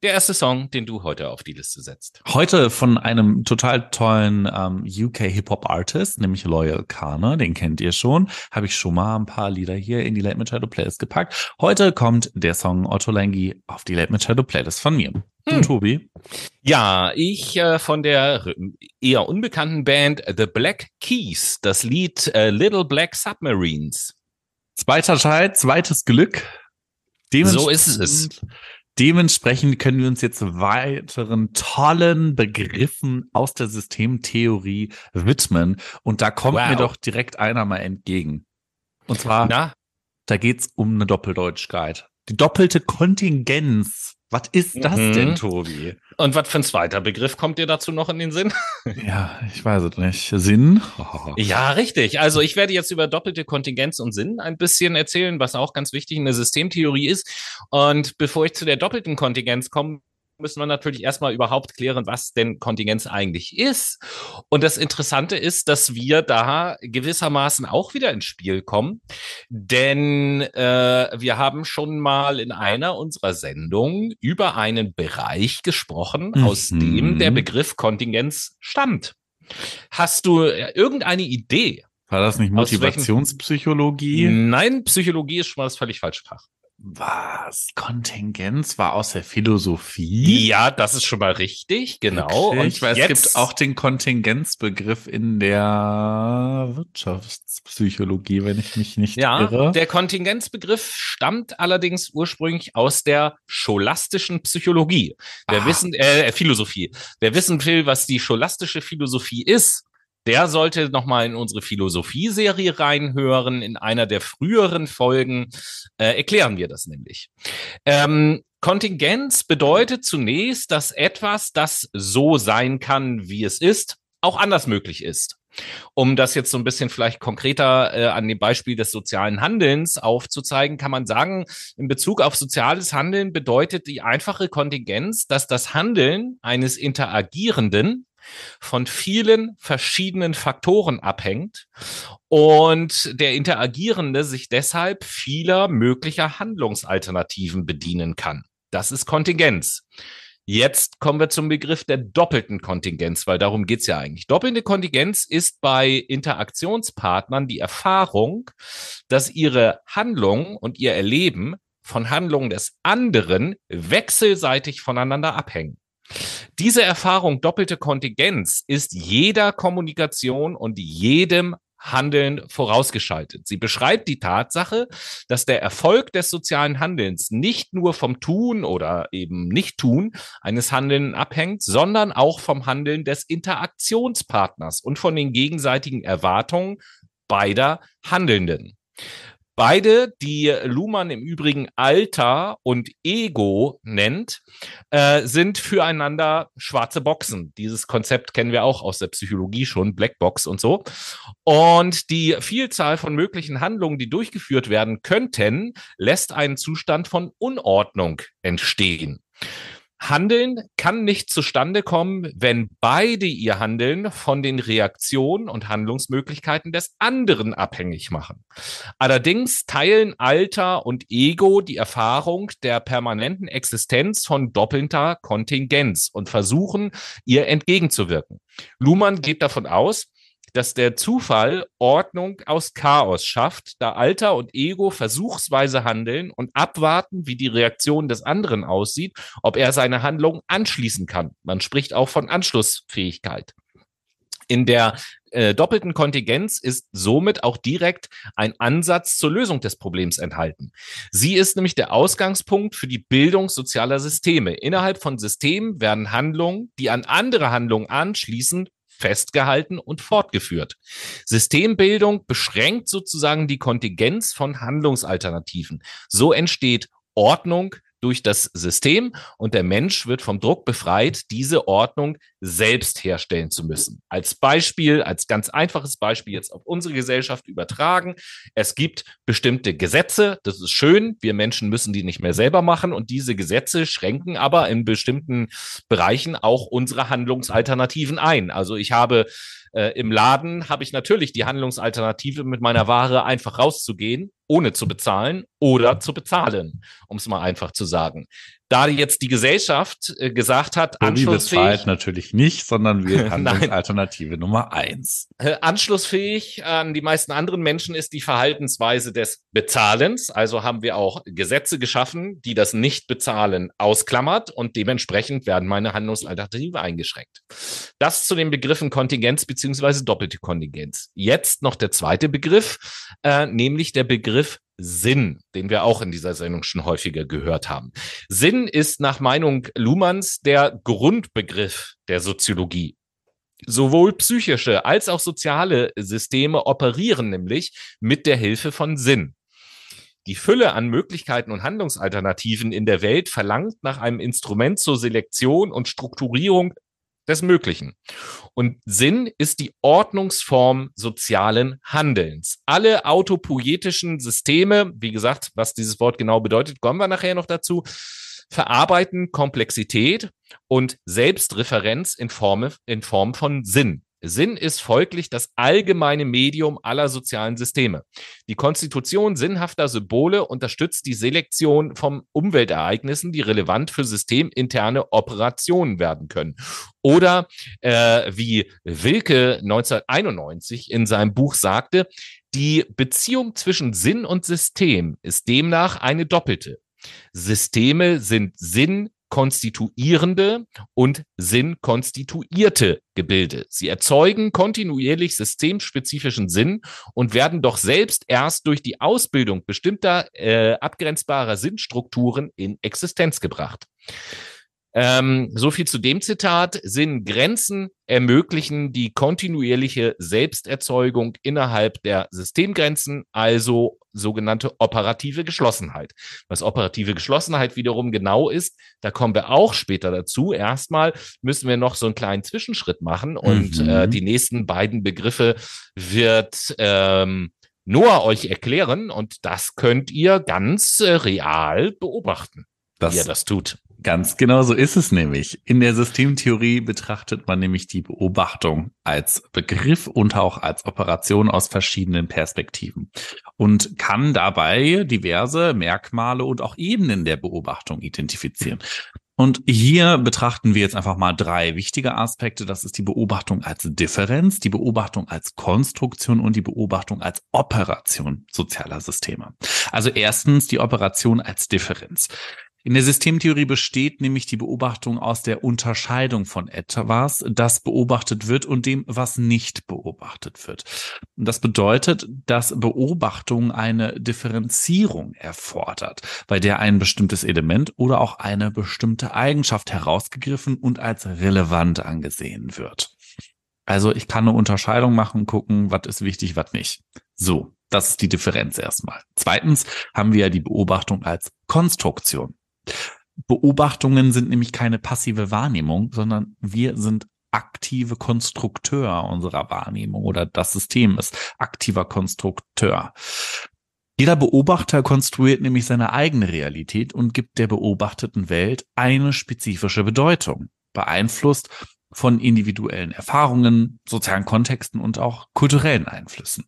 der erste Song, den du heute auf die Liste setzt? Heute von einem total tollen ähm, UK Hip-Hop-Artist, nämlich Loyal Kana, den kennt ihr schon. Habe ich schon mal ein paar Lieder hier in die Late Machado Playlist gepackt. Heute kommt der Song Otto Lengi auf die Late Machado Playlist von mir. Du, hm. Tobi? Ja, ich äh, von der eher unbekannten Band The Black Keys, das Lied äh, Little Black Submarines. Zweiter Teil, zweites Glück. So ist es. Dementsprechend können wir uns jetzt weiteren tollen Begriffen aus der Systemtheorie widmen. Und da kommt wow. mir doch direkt einer mal entgegen. Und zwar, Na? da geht's um eine Doppeldeutschkeit. Die doppelte Kontingenz. Was ist das mhm. denn, Tobi? Und was für ein zweiter Begriff kommt dir dazu noch in den Sinn? Ja, ich weiß es nicht. Sinn? Oh. Ja, richtig. Also ich werde jetzt über doppelte Kontingenz und Sinn ein bisschen erzählen, was auch ganz wichtig in der Systemtheorie ist. Und bevor ich zu der doppelten Kontingenz komme, müssen wir natürlich erstmal überhaupt klären, was denn Kontingenz eigentlich ist. Und das Interessante ist, dass wir da gewissermaßen auch wieder ins Spiel kommen, denn äh, wir haben schon mal in einer unserer Sendungen über einen Bereich gesprochen, mhm. aus dem der Begriff Kontingenz stammt. Hast du äh, irgendeine Idee? War das nicht Motivationspsychologie? Nein, Psychologie ist schon mal das völlig falsche Fach. Was? Kontingenz war aus der Philosophie? Ja, das ist schon mal richtig, genau. Und ich weiß, es gibt auch den Kontingenzbegriff in der Wirtschaftspsychologie, wenn ich mich nicht ja, irre. Der Kontingenzbegriff stammt allerdings ursprünglich aus der scholastischen Psychologie. Wer ah. wissen, äh, Philosophie. Wer wissen will, was die scholastische Philosophie ist, der sollte nochmal in unsere Philosophie-Serie reinhören. In einer der früheren Folgen äh, erklären wir das nämlich. Ähm, Kontingenz bedeutet zunächst, dass etwas, das so sein kann, wie es ist, auch anders möglich ist. Um das jetzt so ein bisschen vielleicht konkreter äh, an dem Beispiel des sozialen Handelns aufzuzeigen, kann man sagen, in Bezug auf soziales Handeln bedeutet die einfache Kontingenz, dass das Handeln eines Interagierenden von vielen verschiedenen Faktoren abhängt und der Interagierende sich deshalb vieler möglicher Handlungsalternativen bedienen kann. Das ist Kontingenz. Jetzt kommen wir zum Begriff der doppelten Kontingenz, weil darum geht's ja eigentlich. Doppelte Kontingenz ist bei Interaktionspartnern die Erfahrung, dass ihre Handlung und ihr Erleben von Handlungen des anderen wechselseitig voneinander abhängen. Diese Erfahrung doppelte Kontingenz ist jeder Kommunikation und jedem Handeln vorausgeschaltet. Sie beschreibt die Tatsache, dass der Erfolg des sozialen Handelns nicht nur vom Tun oder eben Nicht-Tun eines Handeln abhängt, sondern auch vom Handeln des Interaktionspartners und von den gegenseitigen Erwartungen beider Handelnden. Beide, die Luhmann im Übrigen Alter und Ego nennt, äh, sind füreinander schwarze Boxen. Dieses Konzept kennen wir auch aus der Psychologie schon, Blackbox und so. Und die Vielzahl von möglichen Handlungen, die durchgeführt werden könnten, lässt einen Zustand von Unordnung entstehen. Handeln kann nicht zustande kommen, wenn beide ihr Handeln von den Reaktionen und Handlungsmöglichkeiten des anderen abhängig machen. Allerdings teilen Alter und Ego die Erfahrung der permanenten Existenz von doppelter Kontingenz und versuchen, ihr entgegenzuwirken. Luhmann geht davon aus, dass der Zufall Ordnung aus Chaos schafft, da Alter und Ego versuchsweise handeln und abwarten, wie die Reaktion des anderen aussieht, ob er seine Handlung anschließen kann. Man spricht auch von Anschlussfähigkeit. In der äh, doppelten Kontingenz ist somit auch direkt ein Ansatz zur Lösung des Problems enthalten. Sie ist nämlich der Ausgangspunkt für die Bildung sozialer Systeme. Innerhalb von Systemen werden Handlungen, die an andere Handlungen anschließen, festgehalten und fortgeführt. Systembildung beschränkt sozusagen die Kontingenz von Handlungsalternativen. So entsteht Ordnung durch das System und der Mensch wird vom Druck befreit, diese Ordnung selbst herstellen zu müssen. Als Beispiel, als ganz einfaches Beispiel jetzt auf unsere Gesellschaft übertragen. Es gibt bestimmte Gesetze, das ist schön, wir Menschen müssen die nicht mehr selber machen und diese Gesetze schränken aber in bestimmten Bereichen auch unsere Handlungsalternativen ein. Also ich habe äh, Im Laden habe ich natürlich die Handlungsalternative, mit meiner Ware einfach rauszugehen, ohne zu bezahlen oder zu bezahlen, um es mal einfach zu sagen da jetzt die Gesellschaft äh, gesagt hat, so anschlussfähig. natürlich nicht, sondern wir Handlungsalternative Nummer eins. Äh, anschlussfähig an die meisten anderen Menschen ist die Verhaltensweise des Bezahlens. Also haben wir auch Gesetze geschaffen, die das Nicht-Bezahlen ausklammert und dementsprechend werden meine Handlungsalternative eingeschränkt. Das zu den Begriffen Kontingenz beziehungsweise doppelte Kontingenz. Jetzt noch der zweite Begriff, äh, nämlich der Begriff Sinn, den wir auch in dieser Sendung schon häufiger gehört haben. Sinn ist nach Meinung Luhmanns der Grundbegriff der Soziologie. Sowohl psychische als auch soziale Systeme operieren nämlich mit der Hilfe von Sinn. Die Fülle an Möglichkeiten und Handlungsalternativen in der Welt verlangt nach einem Instrument zur Selektion und Strukturierung des Möglichen. Und Sinn ist die Ordnungsform sozialen Handelns. Alle autopoietischen Systeme, wie gesagt, was dieses Wort genau bedeutet, kommen wir nachher noch dazu, verarbeiten Komplexität und Selbstreferenz in Form, in Form von Sinn. Sinn ist folglich das allgemeine Medium aller sozialen Systeme. Die Konstitution sinnhafter Symbole unterstützt die Selektion von Umweltereignissen, die relevant für systeminterne Operationen werden können. Oder äh, wie Wilke 1991 in seinem Buch sagte, die Beziehung zwischen Sinn und System ist demnach eine doppelte. Systeme sind Sinn konstituierende und sinnkonstituierte Gebilde. Sie erzeugen kontinuierlich systemspezifischen Sinn und werden doch selbst erst durch die Ausbildung bestimmter äh, abgrenzbarer Sinnstrukturen in Existenz gebracht. Ähm, so viel zu dem Zitat. Sinn Grenzen ermöglichen die kontinuierliche Selbsterzeugung innerhalb der Systemgrenzen, also sogenannte operative Geschlossenheit. Was operative Geschlossenheit wiederum genau ist, da kommen wir auch später dazu. Erstmal müssen wir noch so einen kleinen Zwischenschritt machen und mhm. äh, die nächsten beiden Begriffe wird ähm, Noah euch erklären und das könnt ihr ganz äh, real beobachten, das, wie er das tut. Ganz genau so ist es nämlich. In der Systemtheorie betrachtet man nämlich die Beobachtung als Begriff und auch als Operation aus verschiedenen Perspektiven und kann dabei diverse Merkmale und auch Ebenen der Beobachtung identifizieren. Und hier betrachten wir jetzt einfach mal drei wichtige Aspekte. Das ist die Beobachtung als Differenz, die Beobachtung als Konstruktion und die Beobachtung als Operation sozialer Systeme. Also erstens die Operation als Differenz. In der Systemtheorie besteht nämlich die Beobachtung aus der Unterscheidung von etwas, das beobachtet wird und dem, was nicht beobachtet wird. das bedeutet, dass Beobachtung eine Differenzierung erfordert, bei der ein bestimmtes Element oder auch eine bestimmte Eigenschaft herausgegriffen und als relevant angesehen wird. Also ich kann eine Unterscheidung machen, gucken, was ist wichtig, was nicht. So, das ist die Differenz erstmal. Zweitens haben wir ja die Beobachtung als Konstruktion. Beobachtungen sind nämlich keine passive Wahrnehmung, sondern wir sind aktive Konstrukteur unserer Wahrnehmung oder das System ist aktiver Konstrukteur. Jeder Beobachter konstruiert nämlich seine eigene Realität und gibt der beobachteten Welt eine spezifische Bedeutung, beeinflusst von individuellen Erfahrungen, sozialen Kontexten und auch kulturellen Einflüssen.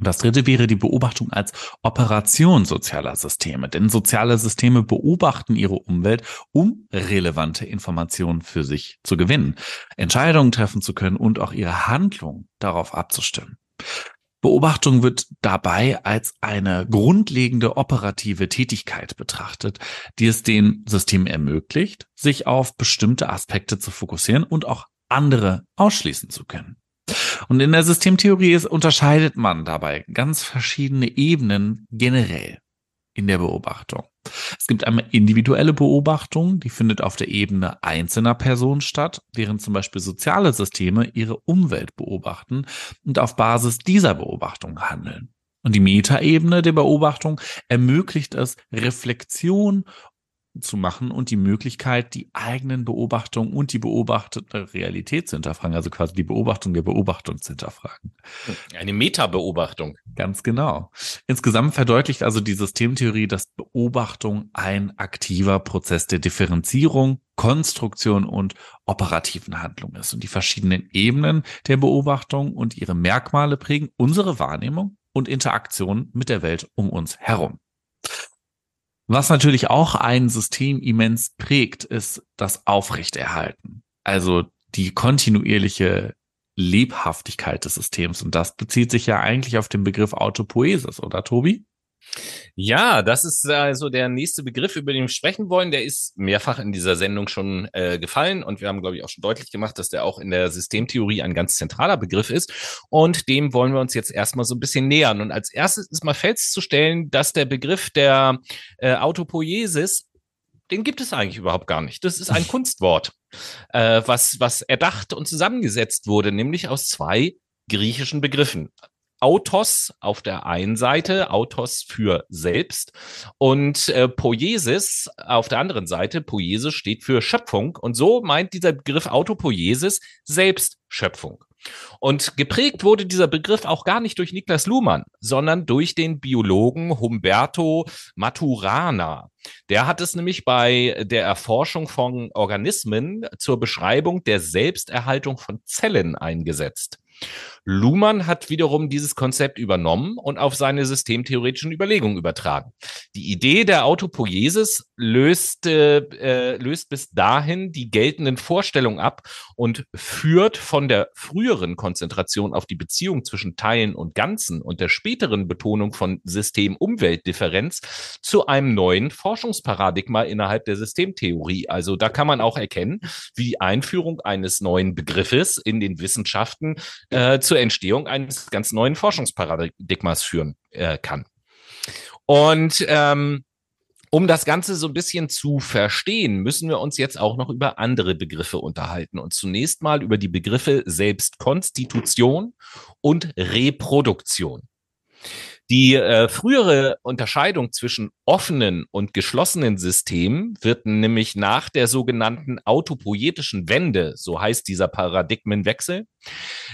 Und das dritte wäre die Beobachtung als Operation sozialer Systeme. Denn soziale Systeme beobachten ihre Umwelt, um relevante Informationen für sich zu gewinnen, Entscheidungen treffen zu können und auch ihre Handlung darauf abzustimmen. Beobachtung wird dabei als eine grundlegende operative Tätigkeit betrachtet, die es den Systemen ermöglicht, sich auf bestimmte Aspekte zu fokussieren und auch andere ausschließen zu können. Und in der Systemtheorie ist, unterscheidet man dabei ganz verschiedene Ebenen generell in der Beobachtung. Es gibt einmal individuelle Beobachtung, die findet auf der Ebene einzelner Personen statt, während zum Beispiel soziale Systeme ihre Umwelt beobachten und auf Basis dieser Beobachtung handeln. Und die Metaebene der Beobachtung ermöglicht es, Reflexion zu machen und die Möglichkeit, die eigenen Beobachtungen und die beobachtete Realität zu hinterfragen, also quasi die Beobachtung der Beobachtung zu hinterfragen. Eine Metabeobachtung. Ganz genau. Insgesamt verdeutlicht also die Systemtheorie, dass Beobachtung ein aktiver Prozess der Differenzierung, Konstruktion und operativen Handlung ist. Und die verschiedenen Ebenen der Beobachtung und ihre Merkmale prägen unsere Wahrnehmung und Interaktion mit der Welt um uns herum. Was natürlich auch ein System immens prägt, ist das Aufrechterhalten. Also die kontinuierliche Lebhaftigkeit des Systems. Und das bezieht sich ja eigentlich auf den Begriff Autopoesis, oder Tobi? Ja, das ist also der nächste Begriff, über den wir sprechen wollen. Der ist mehrfach in dieser Sendung schon äh, gefallen und wir haben, glaube ich, auch schon deutlich gemacht, dass der auch in der Systemtheorie ein ganz zentraler Begriff ist. Und dem wollen wir uns jetzt erstmal so ein bisschen nähern. Und als erstes ist mal festzustellen, dass der Begriff der äh, Autopoiesis den gibt es eigentlich überhaupt gar nicht. Das ist ein Kunstwort, äh, was, was erdacht und zusammengesetzt wurde, nämlich aus zwei griechischen Begriffen. Autos auf der einen Seite, Autos für selbst und äh, Poiesis auf der anderen Seite. Poiesis steht für Schöpfung und so meint dieser Begriff Autopoiesis Selbstschöpfung. Und geprägt wurde dieser Begriff auch gar nicht durch Niklas Luhmann, sondern durch den Biologen Humberto Maturana. Der hat es nämlich bei der Erforschung von Organismen zur Beschreibung der Selbsterhaltung von Zellen eingesetzt. Luhmann hat wiederum dieses Konzept übernommen und auf seine systemtheoretischen Überlegungen übertragen. Die Idee der Autopoiesis löst, äh, löst bis dahin die geltenden Vorstellungen ab und führt von der früheren Konzentration auf die Beziehung zwischen Teilen und Ganzen und der späteren Betonung von System-Umwelt-Differenz zu einem neuen Forschungsparadigma innerhalb der Systemtheorie. Also da kann man auch erkennen, wie die Einführung eines neuen Begriffes in den Wissenschaften äh, zur Entstehung eines ganz neuen Forschungsparadigmas führen äh, kann. Und ähm, um das Ganze so ein bisschen zu verstehen, müssen wir uns jetzt auch noch über andere Begriffe unterhalten. Und zunächst mal über die Begriffe Selbstkonstitution und Reproduktion. Die äh, frühere Unterscheidung zwischen offenen und geschlossenen Systemen wird nämlich nach der sogenannten autopoietischen Wende, so heißt dieser Paradigmenwechsel,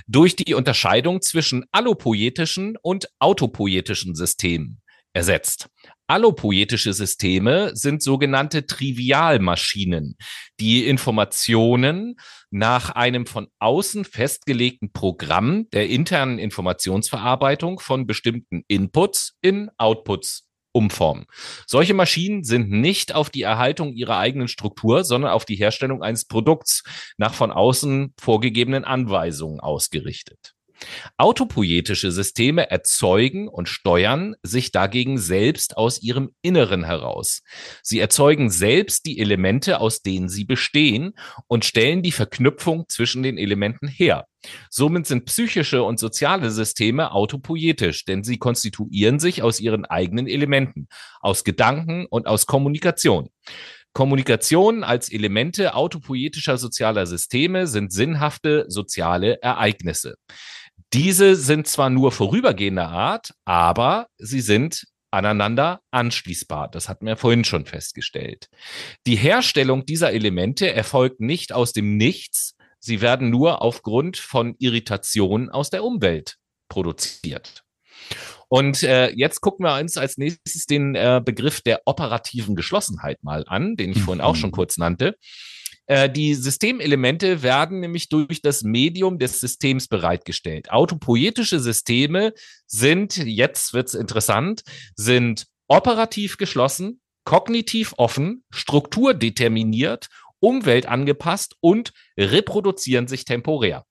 durch die Unterscheidung zwischen allopoietischen und autopoietischen Systemen ersetzt. Allopoetische Systeme sind sogenannte Trivialmaschinen, die Informationen nach einem von außen festgelegten Programm der internen Informationsverarbeitung von bestimmten Inputs in Outputs umformen. Solche Maschinen sind nicht auf die Erhaltung ihrer eigenen Struktur, sondern auf die Herstellung eines Produkts nach von außen vorgegebenen Anweisungen ausgerichtet. Autopoietische Systeme erzeugen und steuern sich dagegen selbst aus ihrem Inneren heraus. Sie erzeugen selbst die Elemente, aus denen sie bestehen und stellen die Verknüpfung zwischen den Elementen her. Somit sind psychische und soziale Systeme autopoietisch, denn sie konstituieren sich aus ihren eigenen Elementen, aus Gedanken und aus Kommunikation. Kommunikation als Elemente autopoietischer sozialer Systeme sind sinnhafte soziale Ereignisse. Diese sind zwar nur vorübergehender Art, aber sie sind aneinander anschließbar. Das hatten wir vorhin schon festgestellt. Die Herstellung dieser Elemente erfolgt nicht aus dem Nichts. Sie werden nur aufgrund von Irritationen aus der Umwelt produziert. Und äh, jetzt gucken wir uns als nächstes den äh, Begriff der operativen Geschlossenheit mal an, den ich mhm. vorhin auch schon kurz nannte. Äh, die Systemelemente werden nämlich durch das Medium des Systems bereitgestellt. Autopoietische Systeme sind, jetzt wird's interessant, sind operativ geschlossen, kognitiv offen, strukturdeterminiert, umweltangepasst und reproduzieren sich temporär.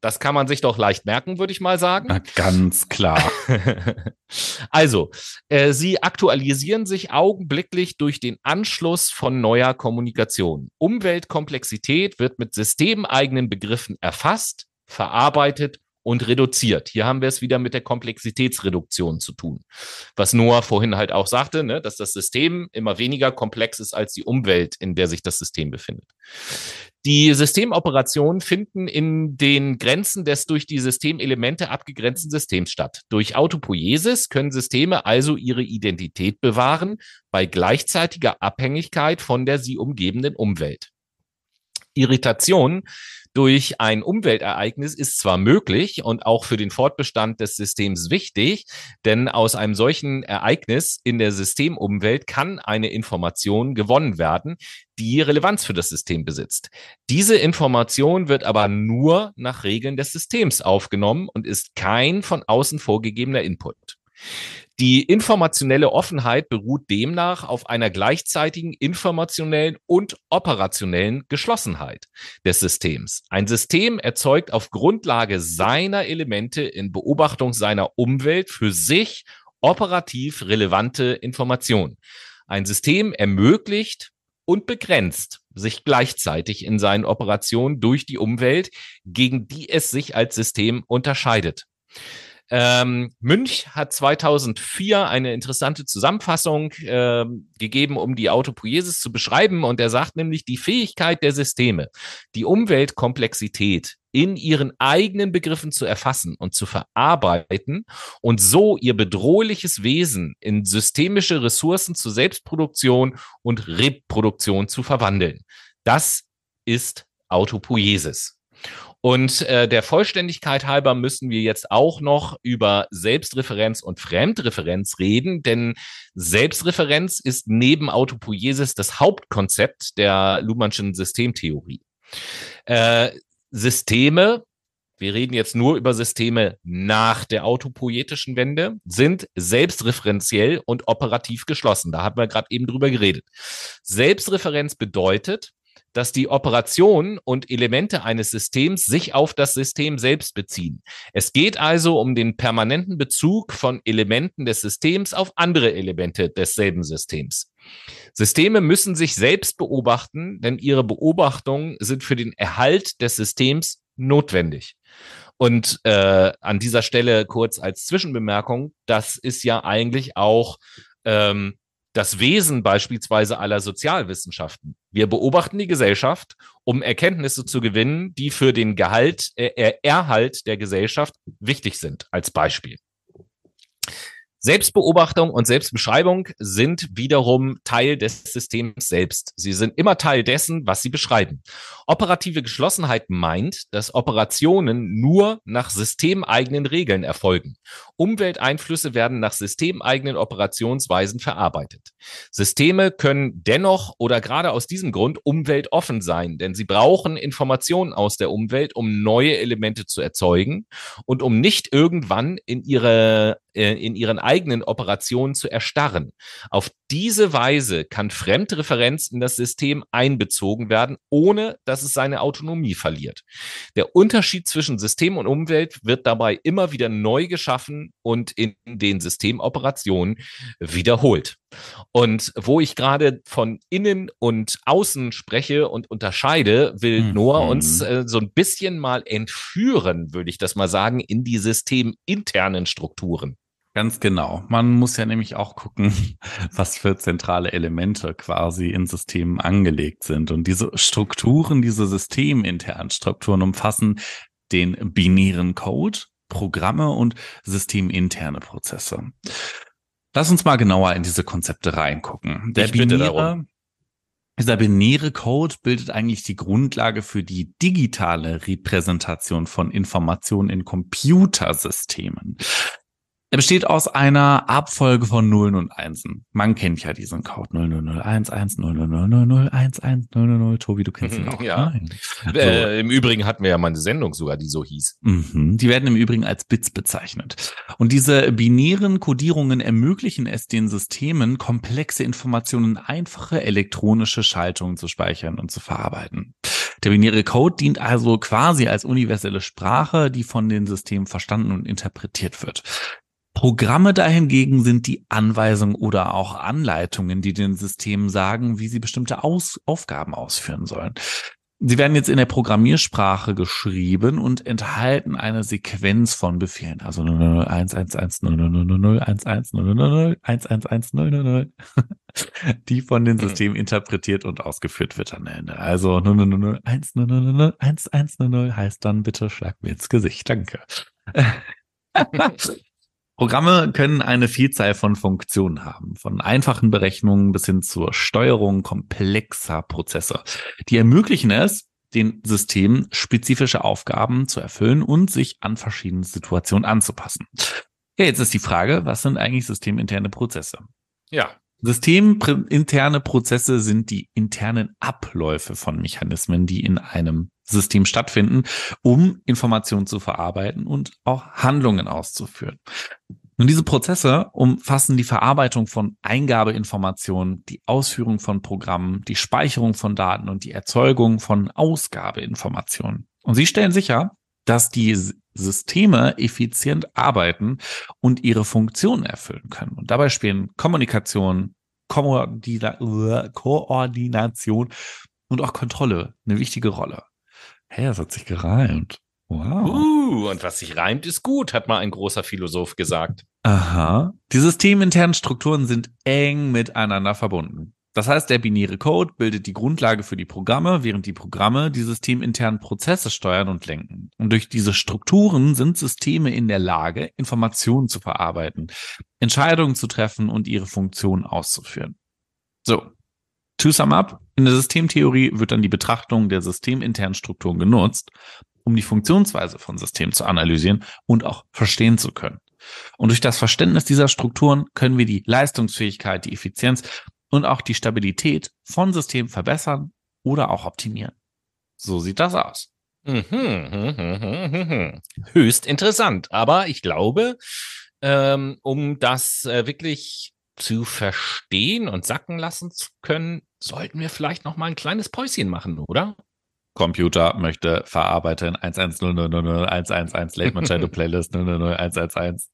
Das kann man sich doch leicht merken, würde ich mal sagen. Na, ganz klar. also, äh, sie aktualisieren sich augenblicklich durch den Anschluss von neuer Kommunikation. Umweltkomplexität wird mit systemeigenen Begriffen erfasst, verarbeitet und reduziert. Hier haben wir es wieder mit der Komplexitätsreduktion zu tun. Was Noah vorhin halt auch sagte, ne, dass das System immer weniger komplex ist als die Umwelt, in der sich das System befindet. Die Systemoperationen finden in den Grenzen des durch die Systemelemente abgegrenzten Systems statt. Durch Autopoiesis können Systeme also ihre Identität bewahren bei gleichzeitiger Abhängigkeit von der sie umgebenden Umwelt. Irritation durch ein Umweltereignis ist zwar möglich und auch für den Fortbestand des Systems wichtig, denn aus einem solchen Ereignis in der Systemumwelt kann eine Information gewonnen werden, die Relevanz für das System besitzt. Diese Information wird aber nur nach Regeln des Systems aufgenommen und ist kein von außen vorgegebener Input. Die informationelle Offenheit beruht demnach auf einer gleichzeitigen informationellen und operationellen Geschlossenheit des Systems. Ein System erzeugt auf Grundlage seiner Elemente in Beobachtung seiner Umwelt für sich operativ relevante Informationen. Ein System ermöglicht und begrenzt sich gleichzeitig in seinen Operationen durch die Umwelt, gegen die es sich als System unterscheidet. Ähm, Münch hat 2004 eine interessante Zusammenfassung äh, gegeben, um die Autopoiesis zu beschreiben. Und er sagt nämlich, die Fähigkeit der Systeme, die Umweltkomplexität in ihren eigenen Begriffen zu erfassen und zu verarbeiten und so ihr bedrohliches Wesen in systemische Ressourcen zur Selbstproduktion und Reproduktion zu verwandeln. Das ist Autopoiesis. Und äh, der Vollständigkeit halber müssen wir jetzt auch noch über Selbstreferenz und Fremdreferenz reden, denn Selbstreferenz ist neben Autopoiesis das Hauptkonzept der Luhmannschen Systemtheorie. Äh, Systeme, wir reden jetzt nur über Systeme nach der autopoietischen Wende, sind selbstreferenziell und operativ geschlossen. Da haben wir gerade eben drüber geredet. Selbstreferenz bedeutet, dass die Operationen und Elemente eines Systems sich auf das System selbst beziehen. Es geht also um den permanenten Bezug von Elementen des Systems auf andere Elemente desselben Systems. Systeme müssen sich selbst beobachten, denn ihre Beobachtungen sind für den Erhalt des Systems notwendig. Und äh, an dieser Stelle kurz als Zwischenbemerkung, das ist ja eigentlich auch ähm, das Wesen beispielsweise aller Sozialwissenschaften. Wir beobachten die Gesellschaft, um Erkenntnisse zu gewinnen, die für den Gehalt, äh, Erhalt der Gesellschaft wichtig sind, als Beispiel. Selbstbeobachtung und Selbstbeschreibung sind wiederum Teil des Systems selbst. Sie sind immer Teil dessen, was sie beschreiben. Operative Geschlossenheit meint, dass Operationen nur nach systemeigenen Regeln erfolgen. Umwelteinflüsse werden nach systemeigenen Operationsweisen verarbeitet. Systeme können dennoch oder gerade aus diesem Grund umweltoffen sein, denn sie brauchen Informationen aus der Umwelt, um neue Elemente zu erzeugen und um nicht irgendwann in ihre äh, in ihren eigenen Operationen zu erstarren. Auf diese Weise kann Fremdreferenz in das System einbezogen werden, ohne dass es seine Autonomie verliert. Der Unterschied zwischen System und Umwelt wird dabei immer wieder neu geschaffen und in den Systemoperationen wiederholt. Und wo ich gerade von innen und außen spreche und unterscheide, will mhm. Noah uns äh, so ein bisschen mal entführen, würde ich das mal sagen, in die systeminternen Strukturen. Ganz genau. Man muss ja nämlich auch gucken, was für zentrale Elemente quasi in Systemen angelegt sind. Und diese Strukturen, diese systeminternen Strukturen umfassen den binären Code, Programme und systeminterne Prozesse. Lass uns mal genauer in diese Konzepte reingucken. Der binäre, dieser binäre Code bildet eigentlich die Grundlage für die digitale Repräsentation von Informationen in Computersystemen. Er besteht aus einer Abfolge von Nullen und Einsen. Man kennt ja diesen Code 0001, 000011, 000. Tobi, du kennst ihn auch. Ja. So. Äh, Im Übrigen hatten wir ja mal eine Sendung sogar, die so hieß. Mhm. Die werden im Übrigen als Bits bezeichnet. Und diese binären Codierungen ermöglichen es den Systemen, komplexe Informationen in einfache elektronische Schaltungen zu speichern und zu verarbeiten. Der binäre Code dient also quasi als universelle Sprache, die von den Systemen verstanden und interpretiert wird. Programme dahingegen sind die Anweisungen oder auch Anleitungen, die den Systemen sagen, wie sie bestimmte Aus Aufgaben ausführen sollen. Sie werden jetzt in der Programmiersprache geschrieben und enthalten eine Sequenz von Befehlen. Also 0011100111100111000 die von den Systemen interpretiert und ausgeführt wird am Ende. Also 001001100 heißt dann bitte schlag mir ins Gesicht. Danke. Programme können eine Vielzahl von Funktionen haben, von einfachen Berechnungen bis hin zur Steuerung komplexer Prozesse. Die ermöglichen es, den Systemen spezifische Aufgaben zu erfüllen und sich an verschiedene Situationen anzupassen. Ja, jetzt ist die Frage, was sind eigentlich systeminterne Prozesse? Ja. Systeminterne Prozesse sind die internen Abläufe von Mechanismen, die in einem System stattfinden, um Informationen zu verarbeiten und auch Handlungen auszuführen. Und diese Prozesse umfassen die Verarbeitung von Eingabeinformationen, die Ausführung von Programmen, die Speicherung von Daten und die Erzeugung von Ausgabeinformationen. Und sie stellen sicher, dass die Systeme effizient arbeiten und ihre Funktionen erfüllen können. Und dabei spielen Kommunikation, Koordina Koordination und auch Kontrolle eine wichtige Rolle. Hey, das hat sich gereimt. Wow. Uh, und was sich reimt, ist gut, hat mal ein großer Philosoph gesagt. Aha. Die systeminternen Strukturen sind eng miteinander verbunden. Das heißt, der binäre Code bildet die Grundlage für die Programme, während die Programme die systeminternen Prozesse steuern und lenken. Und durch diese Strukturen sind Systeme in der Lage, Informationen zu verarbeiten, Entscheidungen zu treffen und ihre Funktionen auszuführen. So, to sum up, in der Systemtheorie wird dann die Betrachtung der systeminternen Strukturen genutzt, um die Funktionsweise von Systemen zu analysieren und auch verstehen zu können. Und durch das Verständnis dieser Strukturen können wir die Leistungsfähigkeit, die Effizienz und auch die Stabilität von Systemen verbessern oder auch optimieren. So sieht das aus. Mhm, mhm, mhm, Höchst interessant. Aber ich glaube, ähm, um das äh, wirklich zu verstehen und sacken lassen zu können, sollten wir vielleicht noch mal ein kleines Päuschen machen, oder? Computer möchte verarbeiten 110001111 Late Machado Playlist 000111.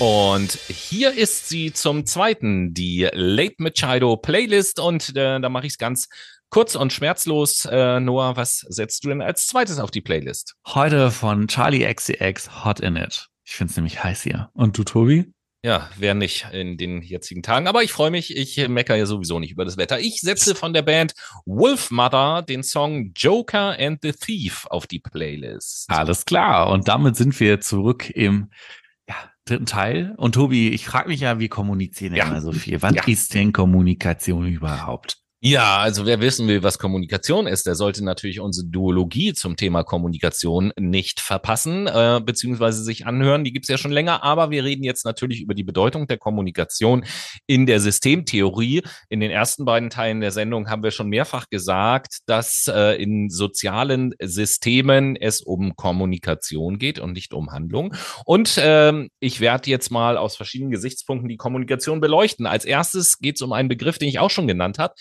Und hier ist sie zum zweiten, die Late Machado Playlist. Und äh, da mache ich es ganz kurz und schmerzlos. Äh, Noah, was setzt du denn als zweites auf die Playlist? Heute von Charlie XCX Hot in It. Ich finde es nämlich heiß hier. Und du, Tobi? Ja, wer nicht in den jetzigen Tagen. Aber ich freue mich, ich meckere ja sowieso nicht über das Wetter. Ich setze von der Band Wolf Mother den Song Joker and the Thief auf die Playlist. Alles klar. Und damit sind wir zurück im ja, dritten Teil. Und Tobi, ich frage mich ja, wie kommunizieren ja. immer so viel? Was ja. ist denn Kommunikation überhaupt? Ja, also wer wissen will, was Kommunikation ist, der sollte natürlich unsere Duologie zum Thema Kommunikation nicht verpassen, äh, beziehungsweise sich anhören. Die gibt's ja schon länger, aber wir reden jetzt natürlich über die Bedeutung der Kommunikation in der Systemtheorie. In den ersten beiden Teilen der Sendung haben wir schon mehrfach gesagt, dass äh, in sozialen Systemen es um Kommunikation geht und nicht um Handlung. Und ähm, ich werde jetzt mal aus verschiedenen Gesichtspunkten die Kommunikation beleuchten. Als erstes geht es um einen Begriff, den ich auch schon genannt habe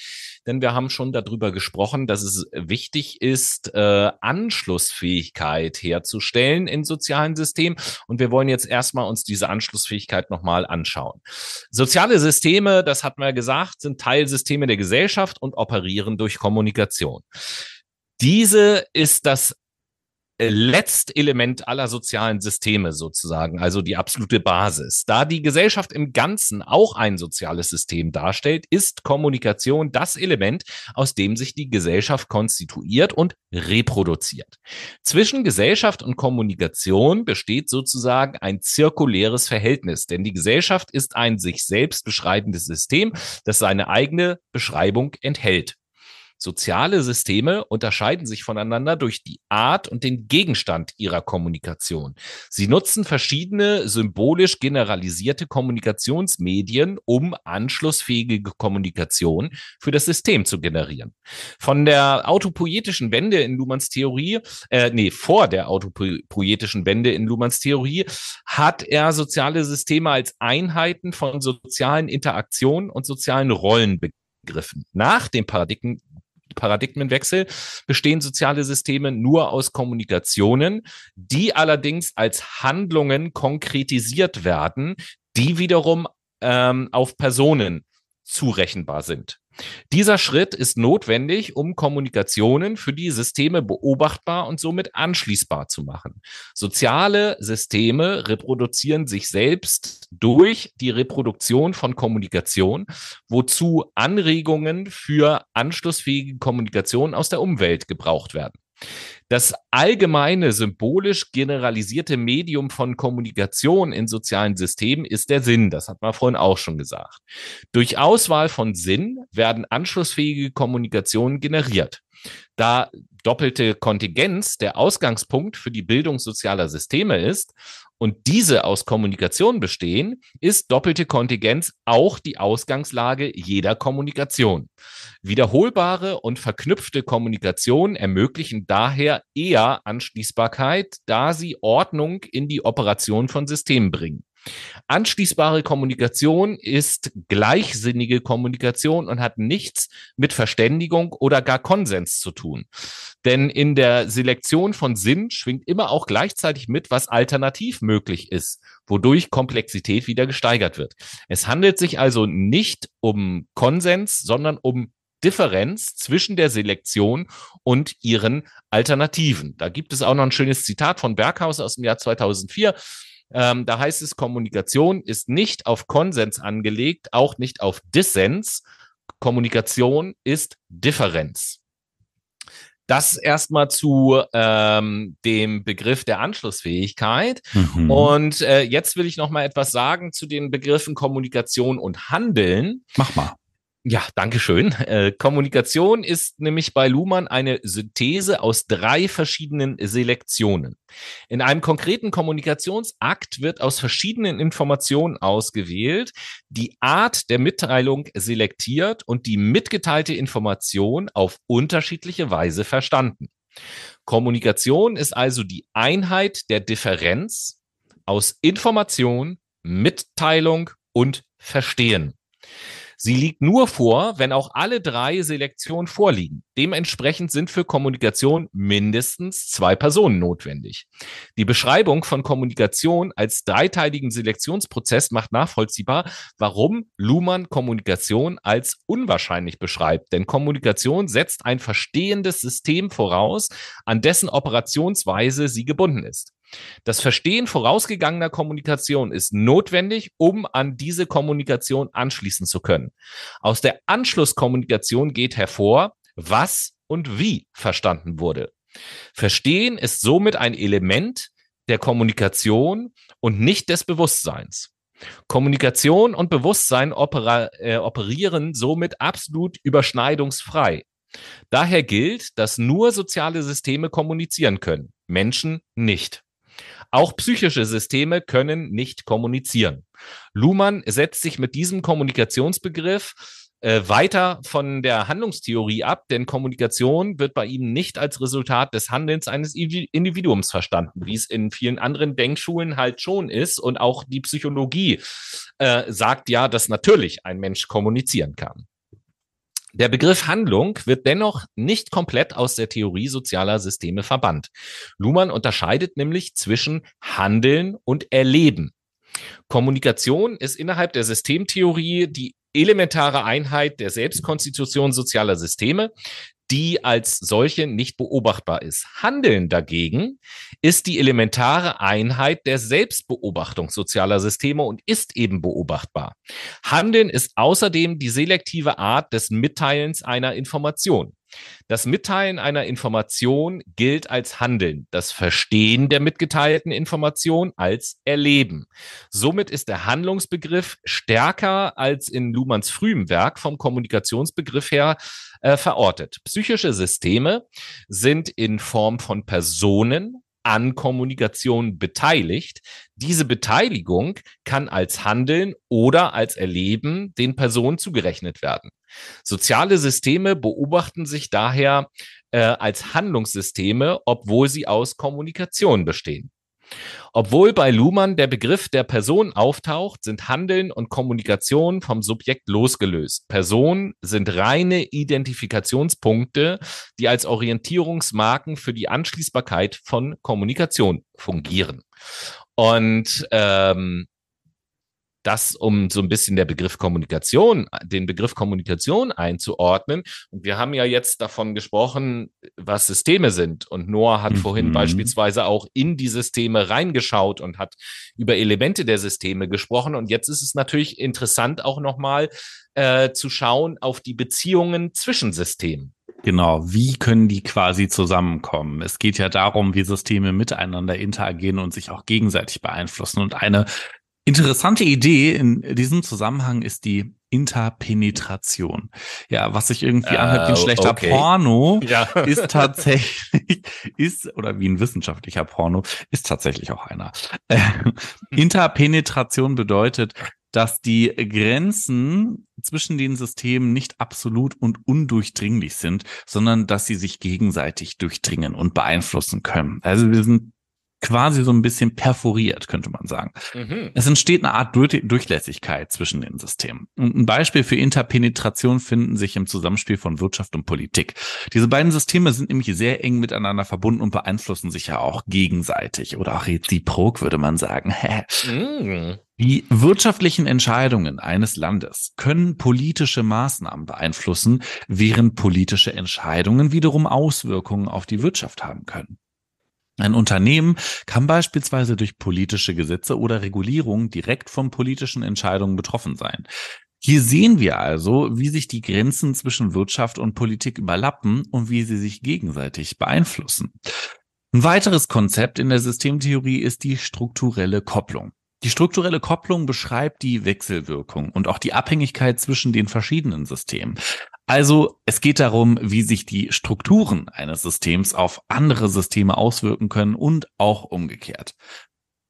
denn wir haben schon darüber gesprochen, dass es wichtig ist, äh, Anschlussfähigkeit herzustellen in sozialen Systemen. Und wir wollen jetzt erstmal uns diese Anschlussfähigkeit nochmal anschauen. Soziale Systeme, das hat man ja gesagt, sind Teilsysteme der Gesellschaft und operieren durch Kommunikation. Diese ist das Letztelement aller sozialen Systeme sozusagen, also die absolute Basis. Da die Gesellschaft im Ganzen auch ein soziales System darstellt, ist Kommunikation das Element, aus dem sich die Gesellschaft konstituiert und reproduziert. Zwischen Gesellschaft und Kommunikation besteht sozusagen ein zirkuläres Verhältnis, denn die Gesellschaft ist ein sich selbst beschreibendes System, das seine eigene Beschreibung enthält. Soziale Systeme unterscheiden sich voneinander durch die Art und den Gegenstand ihrer Kommunikation. Sie nutzen verschiedene symbolisch generalisierte Kommunikationsmedien, um anschlussfähige Kommunikation für das System zu generieren. Von der autopoetischen Wende in Luhmanns Theorie, äh, nee, vor der autopoetischen Wende in Luhmanns Theorie hat er soziale Systeme als Einheiten von sozialen Interaktionen und sozialen Rollen begriffen. Nach dem Paradigmen Paradigmenwechsel. Bestehen soziale Systeme nur aus Kommunikationen, die allerdings als Handlungen konkretisiert werden, die wiederum ähm, auf Personen zurechenbar sind. Dieser Schritt ist notwendig, um Kommunikationen für die Systeme beobachtbar und somit anschließbar zu machen. Soziale Systeme reproduzieren sich selbst durch die Reproduktion von Kommunikation, wozu Anregungen für anschlussfähige Kommunikation aus der Umwelt gebraucht werden. Das allgemeine, symbolisch generalisierte Medium von Kommunikation in sozialen Systemen ist der Sinn. Das hat man vorhin auch schon gesagt. Durch Auswahl von Sinn werden anschlussfähige Kommunikationen generiert. Da doppelte Kontingenz der Ausgangspunkt für die Bildung sozialer Systeme ist, und diese aus Kommunikation bestehen, ist doppelte Kontingenz auch die Ausgangslage jeder Kommunikation. Wiederholbare und verknüpfte Kommunikation ermöglichen daher eher Anschließbarkeit, da sie Ordnung in die Operation von Systemen bringen. Anschließbare Kommunikation ist gleichsinnige Kommunikation und hat nichts mit Verständigung oder gar Konsens zu tun. Denn in der Selektion von Sinn schwingt immer auch gleichzeitig mit, was alternativ möglich ist, wodurch Komplexität wieder gesteigert wird. Es handelt sich also nicht um Konsens, sondern um Differenz zwischen der Selektion und ihren Alternativen. Da gibt es auch noch ein schönes Zitat von Berghaus aus dem Jahr 2004. Ähm, da heißt es, Kommunikation ist nicht auf Konsens angelegt, auch nicht auf Dissens. Kommunikation ist Differenz. Das erstmal zu ähm, dem Begriff der Anschlussfähigkeit. Mhm. Und äh, jetzt will ich noch mal etwas sagen zu den Begriffen Kommunikation und Handeln. Mach mal. Ja, danke schön. Äh, Kommunikation ist nämlich bei Luhmann eine Synthese aus drei verschiedenen Selektionen. In einem konkreten Kommunikationsakt wird aus verschiedenen Informationen ausgewählt, die Art der Mitteilung selektiert und die mitgeteilte Information auf unterschiedliche Weise verstanden. Kommunikation ist also die Einheit der Differenz aus Information, Mitteilung und Verstehen. Sie liegt nur vor, wenn auch alle drei Selektionen vorliegen. Dementsprechend sind für Kommunikation mindestens zwei Personen notwendig. Die Beschreibung von Kommunikation als dreiteiligen Selektionsprozess macht nachvollziehbar, warum Luhmann Kommunikation als unwahrscheinlich beschreibt. Denn Kommunikation setzt ein verstehendes System voraus, an dessen Operationsweise sie gebunden ist. Das Verstehen vorausgegangener Kommunikation ist notwendig, um an diese Kommunikation anschließen zu können. Aus der Anschlusskommunikation geht hervor, was und wie verstanden wurde. Verstehen ist somit ein Element der Kommunikation und nicht des Bewusstseins. Kommunikation und Bewusstsein opera, äh, operieren somit absolut überschneidungsfrei. Daher gilt, dass nur soziale Systeme kommunizieren können, Menschen nicht. Auch psychische Systeme können nicht kommunizieren. Luhmann setzt sich mit diesem Kommunikationsbegriff äh, weiter von der Handlungstheorie ab, denn Kommunikation wird bei ihm nicht als Resultat des Handelns eines Individuums verstanden, wie es in vielen anderen Denkschulen halt schon ist. Und auch die Psychologie äh, sagt ja, dass natürlich ein Mensch kommunizieren kann. Der Begriff Handlung wird dennoch nicht komplett aus der Theorie sozialer Systeme verbannt. Luhmann unterscheidet nämlich zwischen Handeln und Erleben. Kommunikation ist innerhalb der Systemtheorie die elementare Einheit der Selbstkonstitution sozialer Systeme, die als solche nicht beobachtbar ist. Handeln dagegen ist die elementare Einheit der Selbstbeobachtung sozialer Systeme und ist eben beobachtbar. Handeln ist außerdem die selektive Art des Mitteilens einer Information. Das Mitteilen einer Information gilt als Handeln, das Verstehen der mitgeteilten Information als Erleben. Somit ist der Handlungsbegriff stärker als in Luhmanns frühem Werk vom Kommunikationsbegriff her äh, verortet. Psychische Systeme sind in Form von Personen, an Kommunikation beteiligt. Diese Beteiligung kann als Handeln oder als Erleben den Personen zugerechnet werden. Soziale Systeme beobachten sich daher äh, als Handlungssysteme, obwohl sie aus Kommunikation bestehen. Obwohl bei Luhmann der Begriff der Person auftaucht, sind Handeln und Kommunikation vom Subjekt losgelöst. Personen sind reine Identifikationspunkte, die als Orientierungsmarken für die Anschließbarkeit von Kommunikation fungieren. Und ähm, das, um so ein bisschen der Begriff Kommunikation, den Begriff Kommunikation einzuordnen. Und wir haben ja jetzt davon gesprochen, was Systeme sind. Und Noah hat mhm. vorhin beispielsweise auch in die Systeme reingeschaut und hat über Elemente der Systeme gesprochen. Und jetzt ist es natürlich interessant, auch nochmal äh, zu schauen auf die Beziehungen zwischen Systemen. Genau, wie können die quasi zusammenkommen? Es geht ja darum, wie Systeme miteinander interagieren und sich auch gegenseitig beeinflussen. Und eine Interessante Idee in diesem Zusammenhang ist die Interpenetration. Ja, was sich irgendwie anhört wie ein äh, schlechter okay. Porno, ja. ist tatsächlich, ist, oder wie ein wissenschaftlicher Porno, ist tatsächlich auch einer. Äh, Interpenetration bedeutet, dass die Grenzen zwischen den Systemen nicht absolut und undurchdringlich sind, sondern dass sie sich gegenseitig durchdringen und beeinflussen können. Also wir sind quasi so ein bisschen perforiert, könnte man sagen. Mhm. Es entsteht eine Art Durchlässigkeit zwischen den Systemen. Und ein Beispiel für Interpenetration finden sich im Zusammenspiel von Wirtschaft und Politik. Diese beiden Systeme sind nämlich sehr eng miteinander verbunden und beeinflussen sich ja auch gegenseitig oder auch reziprok, würde man sagen. mhm. Die wirtschaftlichen Entscheidungen eines Landes können politische Maßnahmen beeinflussen, während politische Entscheidungen wiederum Auswirkungen auf die Wirtschaft haben können. Ein Unternehmen kann beispielsweise durch politische Gesetze oder Regulierungen direkt von politischen Entscheidungen betroffen sein. Hier sehen wir also, wie sich die Grenzen zwischen Wirtschaft und Politik überlappen und wie sie sich gegenseitig beeinflussen. Ein weiteres Konzept in der Systemtheorie ist die strukturelle Kopplung. Die strukturelle Kopplung beschreibt die Wechselwirkung und auch die Abhängigkeit zwischen den verschiedenen Systemen. Also es geht darum, wie sich die Strukturen eines Systems auf andere Systeme auswirken können und auch umgekehrt.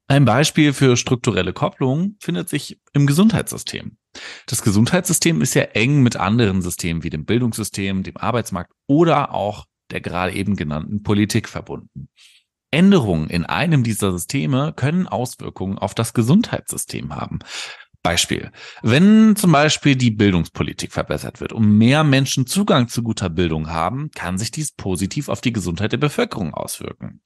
Ein Beispiel für strukturelle Kopplung findet sich im Gesundheitssystem. Das Gesundheitssystem ist ja eng mit anderen Systemen wie dem Bildungssystem, dem Arbeitsmarkt oder auch der gerade eben genannten Politik verbunden. Änderungen in einem dieser Systeme können Auswirkungen auf das Gesundheitssystem haben. Beispiel. Wenn zum Beispiel die Bildungspolitik verbessert wird und mehr Menschen Zugang zu guter Bildung haben, kann sich dies positiv auf die Gesundheit der Bevölkerung auswirken.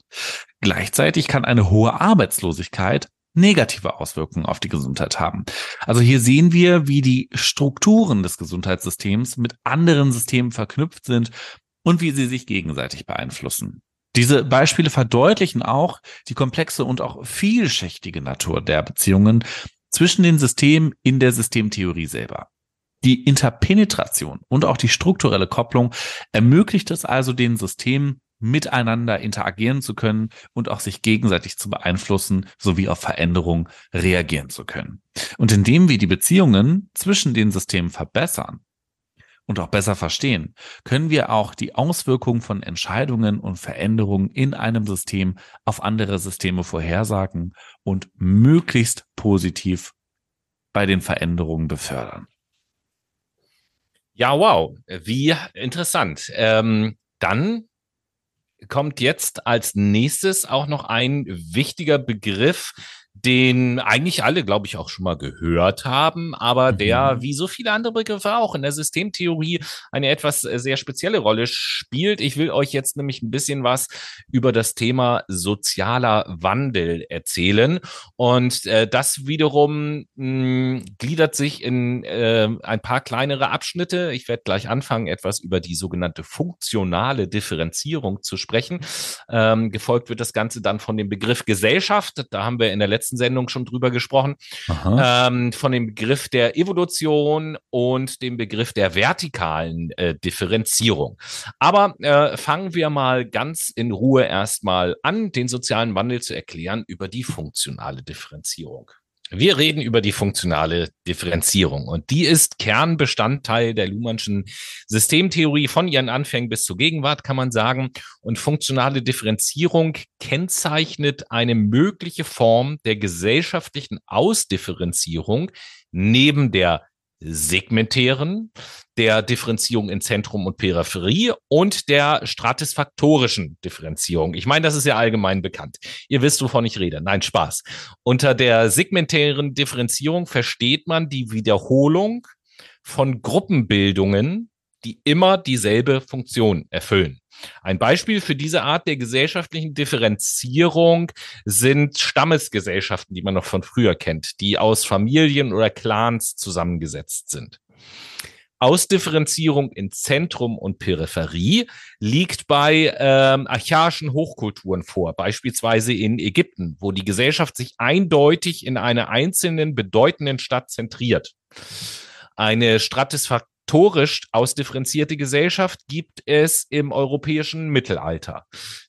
Gleichzeitig kann eine hohe Arbeitslosigkeit negative Auswirkungen auf die Gesundheit haben. Also hier sehen wir, wie die Strukturen des Gesundheitssystems mit anderen Systemen verknüpft sind und wie sie sich gegenseitig beeinflussen. Diese Beispiele verdeutlichen auch die komplexe und auch vielschichtige Natur der Beziehungen zwischen den Systemen in der Systemtheorie selber. Die Interpenetration und auch die strukturelle Kopplung ermöglicht es also den Systemen, miteinander interagieren zu können und auch sich gegenseitig zu beeinflussen sowie auf Veränderungen reagieren zu können. Und indem wir die Beziehungen zwischen den Systemen verbessern, und auch besser verstehen, können wir auch die Auswirkungen von Entscheidungen und Veränderungen in einem System auf andere Systeme vorhersagen und möglichst positiv bei den Veränderungen befördern. Ja, wow, wie interessant. Ähm, dann kommt jetzt als nächstes auch noch ein wichtiger Begriff, den eigentlich alle, glaube ich, auch schon mal gehört haben, aber mhm. der, wie so viele andere Begriffe auch in der Systemtheorie, eine etwas äh, sehr spezielle Rolle spielt. Ich will euch jetzt nämlich ein bisschen was über das Thema sozialer Wandel erzählen. Und äh, das wiederum mh, gliedert sich in äh, ein paar kleinere Abschnitte. Ich werde gleich anfangen, etwas über die sogenannte funktionale Differenzierung zu sprechen. Ähm, gefolgt wird das Ganze dann von dem Begriff Gesellschaft. Da haben wir in der letzten letzten Sendung schon drüber gesprochen, ähm, von dem Begriff der Evolution und dem Begriff der vertikalen äh, Differenzierung. Aber äh, fangen wir mal ganz in Ruhe erstmal an, den sozialen Wandel zu erklären über die funktionale Differenzierung. Wir reden über die funktionale Differenzierung und die ist Kernbestandteil der Luhmannschen Systemtheorie von ihren Anfängen bis zur Gegenwart, kann man sagen. Und funktionale Differenzierung kennzeichnet eine mögliche Form der gesellschaftlichen Ausdifferenzierung neben der segmentären, der Differenzierung in Zentrum und Peripherie und der stratisfaktorischen Differenzierung. Ich meine, das ist ja allgemein bekannt. Ihr wisst, wovon ich rede. Nein, Spaß. Unter der segmentären Differenzierung versteht man die Wiederholung von Gruppenbildungen, die immer dieselbe Funktion erfüllen. Ein Beispiel für diese Art der gesellschaftlichen Differenzierung sind Stammesgesellschaften, die man noch von früher kennt, die aus Familien oder Clans zusammengesetzt sind. Ausdifferenzierung in Zentrum und Peripherie liegt bei ähm, archaischen Hochkulturen vor, beispielsweise in Ägypten, wo die Gesellschaft sich eindeutig in einer einzelnen bedeutenden Stadt zentriert. Eine stratisfaktorisch ausdifferenzierte Gesellschaft gibt es im europäischen Mittelalter.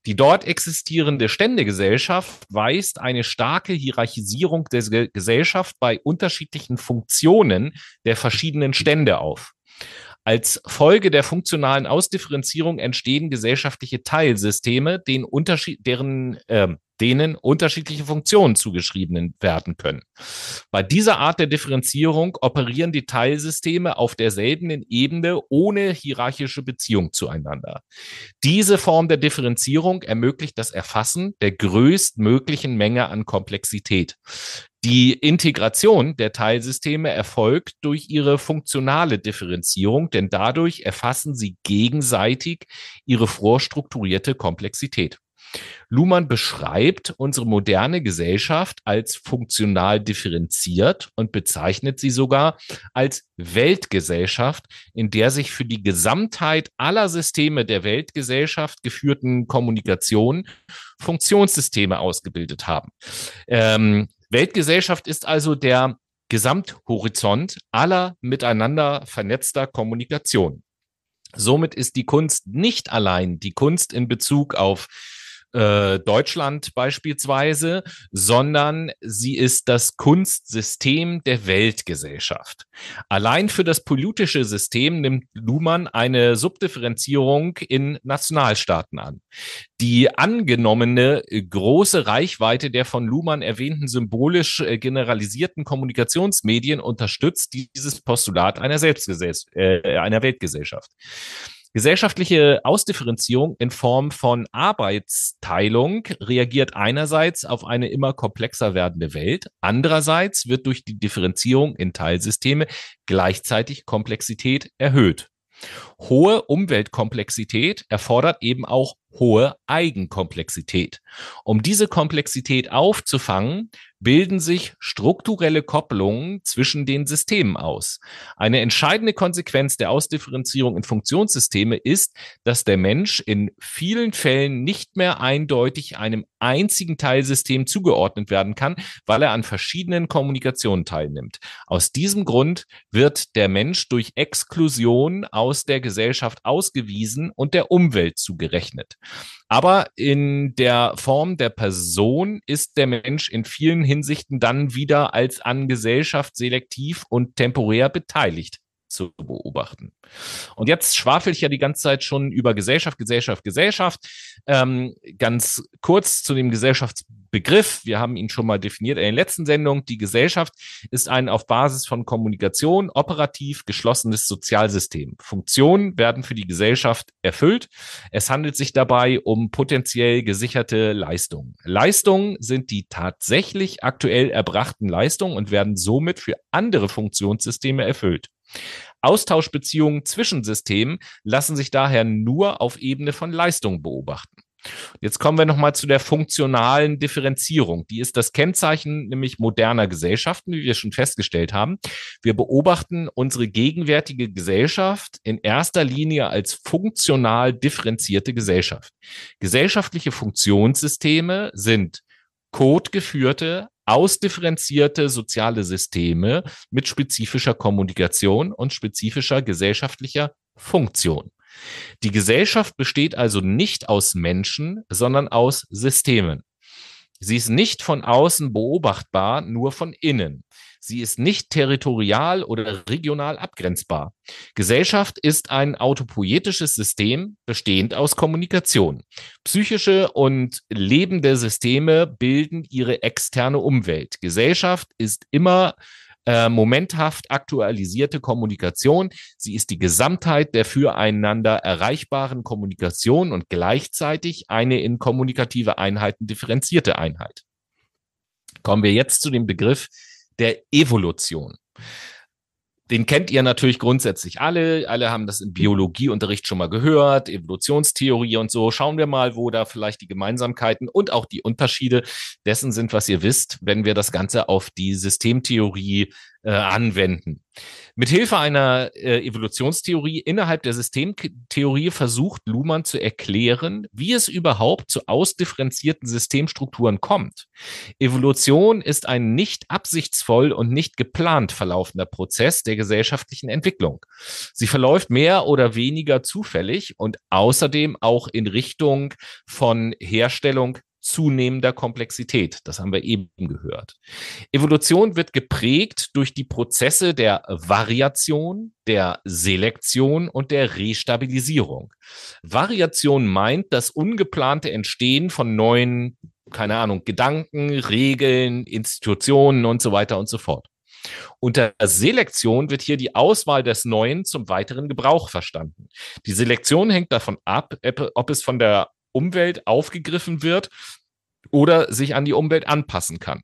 Die dort existierende Ständegesellschaft weist eine starke Hierarchisierung der Gesellschaft bei unterschiedlichen Funktionen der verschiedenen Stände auf. Als Folge der funktionalen Ausdifferenzierung entstehen gesellschaftliche Teilsysteme, deren, äh, denen unterschiedliche Funktionen zugeschrieben werden können. Bei dieser Art der Differenzierung operieren die Teilsysteme auf derselben Ebene ohne hierarchische Beziehung zueinander. Diese Form der Differenzierung ermöglicht das Erfassen der größtmöglichen Menge an Komplexität. Die Integration der Teilsysteme erfolgt durch ihre funktionale Differenzierung, denn dadurch erfassen sie gegenseitig ihre vorstrukturierte Komplexität. Luhmann beschreibt unsere moderne Gesellschaft als funktional differenziert und bezeichnet sie sogar als Weltgesellschaft, in der sich für die Gesamtheit aller Systeme der Weltgesellschaft geführten Kommunikation Funktionssysteme ausgebildet haben. Ähm, Weltgesellschaft ist also der Gesamthorizont aller miteinander vernetzter Kommunikation. Somit ist die Kunst nicht allein die Kunst in Bezug auf äh, Deutschland beispielsweise, sondern sie ist das Kunstsystem der Weltgesellschaft. Allein für das politische System nimmt Luhmann eine Subdifferenzierung in Nationalstaaten an. Die angenommene große Reichweite der von Luhmann erwähnten symbolisch äh, generalisierten Kommunikationsmedien unterstützt dieses Postulat einer, äh, einer Weltgesellschaft. Gesellschaftliche Ausdifferenzierung in Form von Arbeitsteilung reagiert einerseits auf eine immer komplexer werdende Welt, andererseits wird durch die Differenzierung in Teilsysteme gleichzeitig Komplexität erhöht. Hohe Umweltkomplexität erfordert eben auch hohe Eigenkomplexität. Um diese Komplexität aufzufangen, bilden sich strukturelle Kopplungen zwischen den Systemen aus. Eine entscheidende Konsequenz der Ausdifferenzierung in Funktionssysteme ist, dass der Mensch in vielen Fällen nicht mehr eindeutig einem einzigen Teilsystem zugeordnet werden kann, weil er an verschiedenen Kommunikationen teilnimmt. Aus diesem Grund wird der Mensch durch Exklusion aus der Gesellschaft ausgewiesen und der Umwelt zugerechnet. Aber in der Form der Person ist der Mensch in vielen Hinsichten dann wieder als an Gesellschaft selektiv und temporär beteiligt zu beobachten. Und jetzt schwafel ich ja die ganze Zeit schon über Gesellschaft, Gesellschaft, Gesellschaft. Ähm, ganz kurz zu dem Gesellschaftsbegriff. Wir haben ihn schon mal definiert in der letzten Sendung. Die Gesellschaft ist ein auf Basis von Kommunikation operativ geschlossenes Sozialsystem. Funktionen werden für die Gesellschaft erfüllt. Es handelt sich dabei um potenziell gesicherte Leistungen. Leistungen sind die tatsächlich aktuell erbrachten Leistungen und werden somit für andere Funktionssysteme erfüllt. Austauschbeziehungen zwischen Systemen lassen sich daher nur auf Ebene von Leistung beobachten. Jetzt kommen wir nochmal zu der funktionalen Differenzierung. Die ist das Kennzeichen nämlich moderner Gesellschaften, wie wir schon festgestellt haben. Wir beobachten unsere gegenwärtige Gesellschaft in erster Linie als funktional differenzierte Gesellschaft. Gesellschaftliche Funktionssysteme sind codegeführte, ausdifferenzierte soziale Systeme mit spezifischer Kommunikation und spezifischer gesellschaftlicher Funktion. Die Gesellschaft besteht also nicht aus Menschen, sondern aus Systemen. Sie ist nicht von außen beobachtbar, nur von innen. Sie ist nicht territorial oder regional abgrenzbar. Gesellschaft ist ein autopoietisches System, bestehend aus Kommunikation. Psychische und lebende Systeme bilden ihre externe Umwelt. Gesellschaft ist immer äh, momenthaft aktualisierte Kommunikation. Sie ist die Gesamtheit der füreinander erreichbaren Kommunikation und gleichzeitig eine in kommunikative Einheiten differenzierte Einheit. Kommen wir jetzt zu dem Begriff der Evolution. den kennt ihr natürlich grundsätzlich alle. Alle haben das im Biologieunterricht schon mal gehört, Evolutionstheorie und so. Schauen wir mal, wo da vielleicht die Gemeinsamkeiten und auch die Unterschiede dessen sind, was ihr wisst, wenn wir das Ganze auf die Systemtheorie äh, anwenden. Mithilfe einer äh, Evolutionstheorie innerhalb der Systemtheorie versucht Luhmann zu erklären, wie es überhaupt zu ausdifferenzierten Systemstrukturen kommt. Evolution ist ein nicht absichtsvoll und nicht geplant verlaufender Prozess der gesellschaftlichen Entwicklung. Sie verläuft mehr oder weniger zufällig und außerdem auch in Richtung von Herstellung zunehmender Komplexität. Das haben wir eben gehört. Evolution wird geprägt durch die Prozesse der Variation, der Selektion und der Restabilisierung. Variation meint das ungeplante Entstehen von neuen, keine Ahnung, Gedanken, Regeln, Institutionen und so weiter und so fort. Unter Selektion wird hier die Auswahl des Neuen zum weiteren Gebrauch verstanden. Die Selektion hängt davon ab, ob es von der Umwelt aufgegriffen wird oder sich an die Umwelt anpassen kann.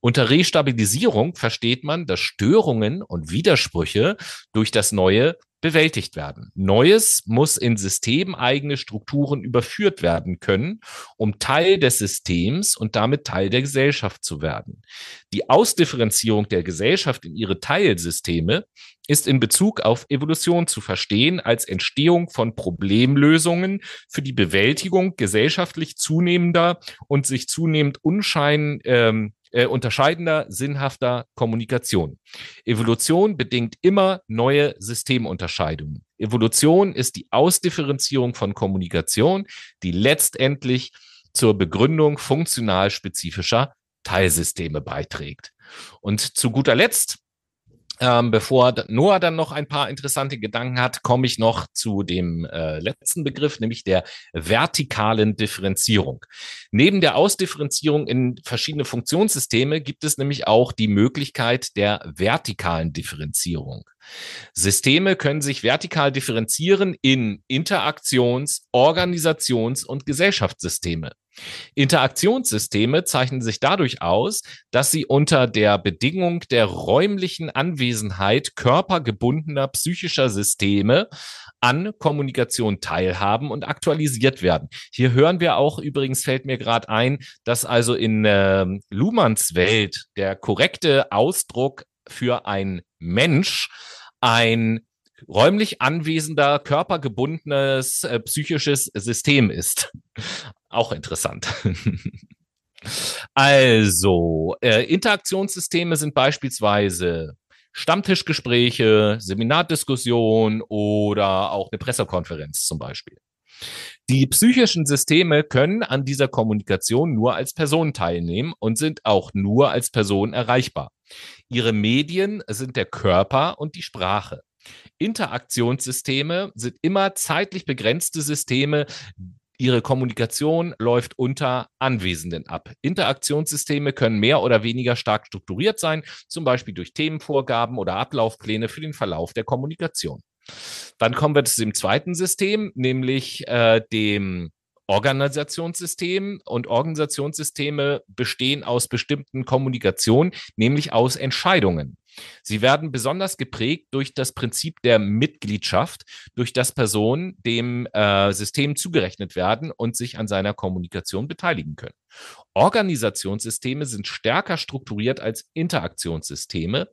Unter Restabilisierung versteht man, dass Störungen und Widersprüche durch das Neue bewältigt werden. Neues muss in systemeigene Strukturen überführt werden können, um Teil des Systems und damit Teil der Gesellschaft zu werden. Die Ausdifferenzierung der Gesellschaft in ihre Teilsysteme ist in Bezug auf Evolution zu verstehen als Entstehung von Problemlösungen für die Bewältigung gesellschaftlich zunehmender und sich zunehmend unschein, ähm, äh, unterscheidender, sinnhafter Kommunikation. Evolution bedingt immer neue Systemunterscheidungen. Evolution ist die Ausdifferenzierung von Kommunikation, die letztendlich zur Begründung funktional spezifischer Teilsysteme beiträgt. Und zu guter Letzt ähm, bevor Noah dann noch ein paar interessante Gedanken hat, komme ich noch zu dem äh, letzten Begriff, nämlich der vertikalen Differenzierung. Neben der Ausdifferenzierung in verschiedene Funktionssysteme gibt es nämlich auch die Möglichkeit der vertikalen Differenzierung. Systeme können sich vertikal differenzieren in Interaktions-, Organisations- und Gesellschaftssysteme. Interaktionssysteme zeichnen sich dadurch aus, dass sie unter der Bedingung der räumlichen Anwesenheit körpergebundener psychischer Systeme an Kommunikation teilhaben und aktualisiert werden. Hier hören wir auch, übrigens fällt mir gerade ein, dass also in äh, Luhmanns Welt der korrekte Ausdruck für ein Mensch ein räumlich anwesender, körpergebundenes äh, psychisches System ist. Auch interessant. also, äh, Interaktionssysteme sind beispielsweise Stammtischgespräche, Seminardiskussion oder auch eine Pressekonferenz zum Beispiel. Die psychischen Systeme können an dieser Kommunikation nur als Person teilnehmen und sind auch nur als Person erreichbar. Ihre Medien sind der Körper und die Sprache. Interaktionssysteme sind immer zeitlich begrenzte Systeme, Ihre Kommunikation läuft unter Anwesenden ab. Interaktionssysteme können mehr oder weniger stark strukturiert sein, zum Beispiel durch Themenvorgaben oder Ablaufpläne für den Verlauf der Kommunikation. Dann kommen wir zu dem zweiten System, nämlich äh, dem Organisationssystem. Und Organisationssysteme bestehen aus bestimmten Kommunikationen, nämlich aus Entscheidungen. Sie werden besonders geprägt durch das Prinzip der Mitgliedschaft, durch das Personen dem äh, System zugerechnet werden und sich an seiner Kommunikation beteiligen können. Organisationssysteme sind stärker strukturiert als Interaktionssysteme.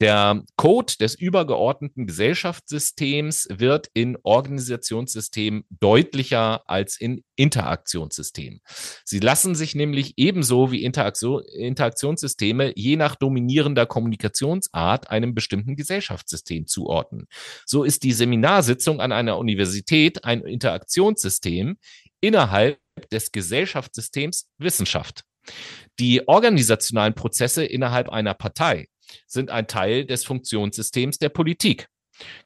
Der Code des übergeordneten Gesellschaftssystems wird in Organisationssystemen deutlicher als in Interaktionssystemen. Sie lassen sich nämlich ebenso wie Interaktion, Interaktionssysteme je nach dominierender Kommunikationsart einem bestimmten Gesellschaftssystem zuordnen. So ist die Seminarsitzung an einer Universität ein Interaktionssystem innerhalb des Gesellschaftssystems Wissenschaft. Die organisationalen Prozesse innerhalb einer Partei sind ein Teil des Funktionssystems der Politik.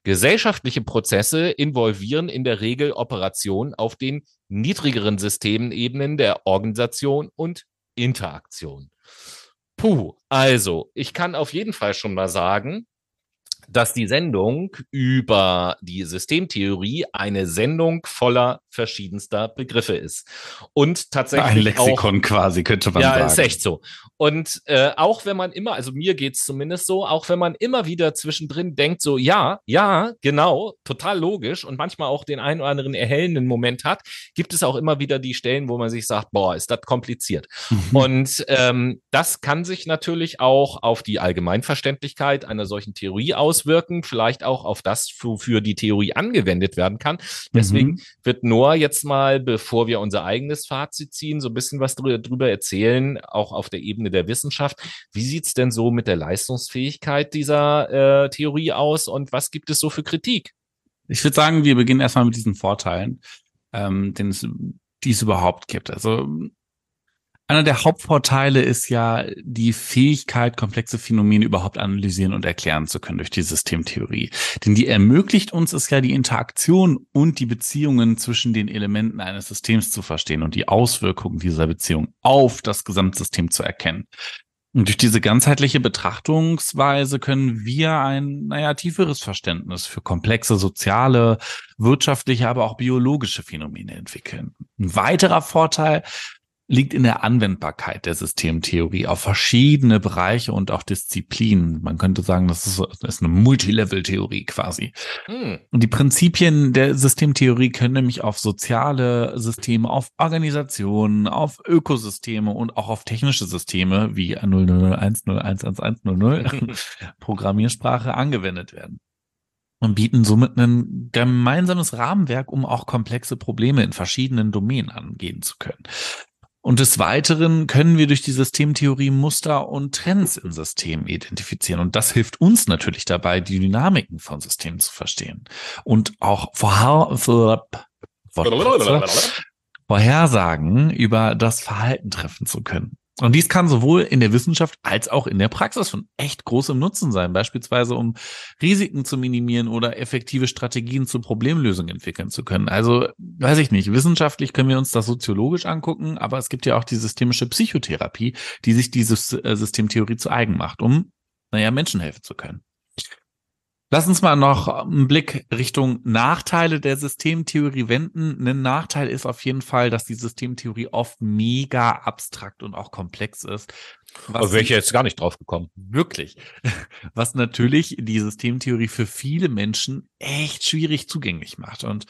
Gesellschaftliche Prozesse involvieren in der Regel Operationen auf den niedrigeren Systemenebenen der Organisation und Interaktion. Puh, also ich kann auf jeden Fall schon mal sagen, dass die Sendung über die Systemtheorie eine Sendung voller verschiedenster Begriffe ist. Und tatsächlich. Ein Lexikon auch, quasi, könnte man ja, sagen. Ja, ist echt so. Und äh, auch wenn man immer, also mir geht's zumindest so, auch wenn man immer wieder zwischendrin denkt, so, ja, ja, genau, total logisch und manchmal auch den einen oder anderen erhellenden Moment hat, gibt es auch immer wieder die Stellen, wo man sich sagt, boah, ist das kompliziert. Mhm. Und ähm, das kann sich natürlich auch auf die Allgemeinverständlichkeit einer solchen Theorie auswirken, vielleicht auch auf das, wofür die Theorie angewendet werden kann. Deswegen mhm. wird Noah jetzt mal, bevor wir unser eigenes Fazit ziehen, so ein bisschen was drüber, erzählen, auch auf der Ebene der Wissenschaft. Wie sieht's denn so mit der Leistungsfähigkeit dieser äh, Theorie aus und was gibt es so für Kritik? Ich würde sagen, wir beginnen erstmal mit diesen Vorteilen, ähm, den es, die es überhaupt gibt. Also einer der Hauptvorteile ist ja die Fähigkeit, komplexe Phänomene überhaupt analysieren und erklären zu können durch die Systemtheorie. Denn die ermöglicht uns es ja, die Interaktion und die Beziehungen zwischen den Elementen eines Systems zu verstehen und die Auswirkungen dieser Beziehung auf das Gesamtsystem zu erkennen. Und durch diese ganzheitliche Betrachtungsweise können wir ein, naja, tieferes Verständnis für komplexe soziale, wirtschaftliche, aber auch biologische Phänomene entwickeln. Ein weiterer Vorteil liegt in der Anwendbarkeit der Systemtheorie auf verschiedene Bereiche und auch Disziplinen. Man könnte sagen, das ist, das ist eine Multilevel-Theorie quasi. Hm. Und die Prinzipien der Systemtheorie können nämlich auf soziale Systeme, auf Organisationen, auf Ökosysteme und auch auf technische Systeme wie 0001, 011100 Programmiersprache angewendet werden und bieten somit ein gemeinsames Rahmenwerk, um auch komplexe Probleme in verschiedenen Domänen angehen zu können. Und des Weiteren können wir durch die Systemtheorie Muster und Trends in Systemen identifizieren. Und das hilft uns natürlich dabei, die Dynamiken von Systemen zu verstehen und auch Vorhersagen über das Verhalten treffen zu können. Und dies kann sowohl in der Wissenschaft als auch in der Praxis von echt großem Nutzen sein, beispielsweise um Risiken zu minimieren oder effektive Strategien zur Problemlösung entwickeln zu können. Also, weiß ich nicht, wissenschaftlich können wir uns das soziologisch angucken, aber es gibt ja auch die systemische Psychotherapie, die sich diese äh, Systemtheorie zu eigen macht, um, naja, Menschen helfen zu können. Lass uns mal noch einen Blick Richtung Nachteile der Systemtheorie wenden. Ein Nachteil ist auf jeden Fall, dass die Systemtheorie oft mega abstrakt und auch komplex ist. Was wäre ich jetzt gar nicht drauf gekommen. Wirklich. Was natürlich die Systemtheorie für viele Menschen echt schwierig zugänglich macht. Und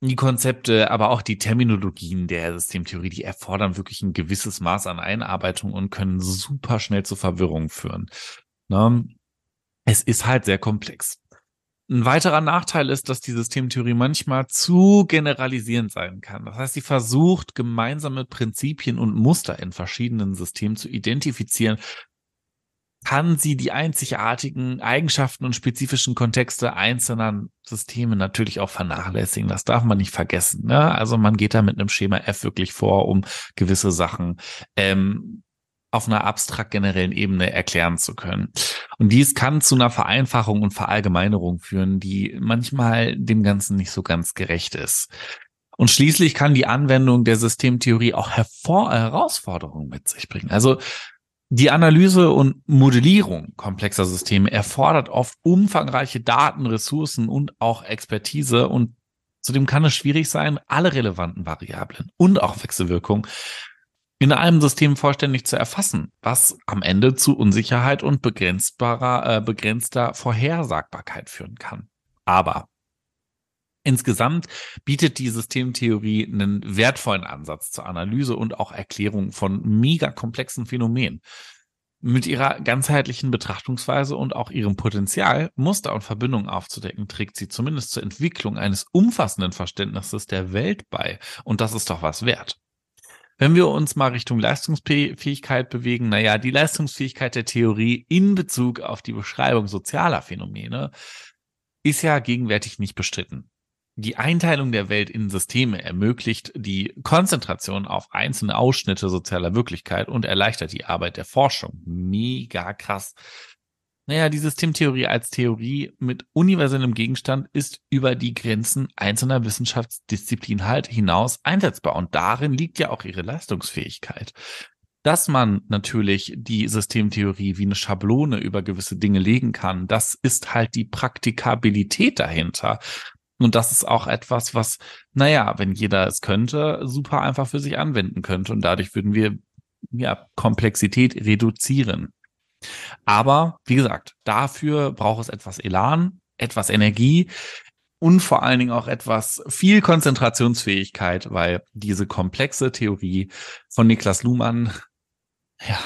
die Konzepte, aber auch die Terminologien der Systemtheorie, die erfordern wirklich ein gewisses Maß an Einarbeitung und können super schnell zu Verwirrung führen. Ne? Es ist halt sehr komplex. Ein weiterer Nachteil ist, dass die Systemtheorie manchmal zu generalisierend sein kann. Das heißt, sie versucht, gemeinsame Prinzipien und Muster in verschiedenen Systemen zu identifizieren, kann sie die einzigartigen Eigenschaften und spezifischen Kontexte einzelner Systeme natürlich auch vernachlässigen. Das darf man nicht vergessen. Ne? Also man geht da mit einem Schema F wirklich vor, um gewisse Sachen ähm, auf einer abstrakt generellen Ebene erklären zu können. Und dies kann zu einer Vereinfachung und Verallgemeinerung führen, die manchmal dem Ganzen nicht so ganz gerecht ist. Und schließlich kann die Anwendung der Systemtheorie auch Hervor Herausforderungen mit sich bringen. Also die Analyse und Modellierung komplexer Systeme erfordert oft umfangreiche Daten, Ressourcen und auch Expertise und Zudem kann es schwierig sein, alle relevanten Variablen und auch Wechselwirkungen in einem System vollständig zu erfassen, was am Ende zu Unsicherheit und begrenzbarer, äh, begrenzter Vorhersagbarkeit führen kann. Aber Insgesamt bietet die Systemtheorie einen wertvollen Ansatz zur Analyse und auch Erklärung von mega komplexen Phänomenen. Mit ihrer ganzheitlichen Betrachtungsweise und auch ihrem Potenzial, Muster und Verbindungen aufzudecken, trägt sie zumindest zur Entwicklung eines umfassenden Verständnisses der Welt bei. Und das ist doch was wert. Wenn wir uns mal Richtung Leistungsfähigkeit bewegen, naja, die Leistungsfähigkeit der Theorie in Bezug auf die Beschreibung sozialer Phänomene ist ja gegenwärtig nicht bestritten. Die Einteilung der Welt in Systeme ermöglicht die Konzentration auf einzelne Ausschnitte sozialer Wirklichkeit und erleichtert die Arbeit der Forschung. Mega krass. Naja, die Systemtheorie als Theorie mit universellem Gegenstand ist über die Grenzen einzelner Wissenschaftsdisziplinen halt hinaus einsetzbar. Und darin liegt ja auch ihre Leistungsfähigkeit. Dass man natürlich die Systemtheorie wie eine Schablone über gewisse Dinge legen kann, das ist halt die Praktikabilität dahinter. Und das ist auch etwas, was, naja, wenn jeder es könnte, super einfach für sich anwenden könnte. Und dadurch würden wir ja Komplexität reduzieren. Aber wie gesagt, dafür braucht es etwas Elan, etwas Energie und vor allen Dingen auch etwas viel Konzentrationsfähigkeit, weil diese komplexe Theorie von Niklas Luhmann, ja,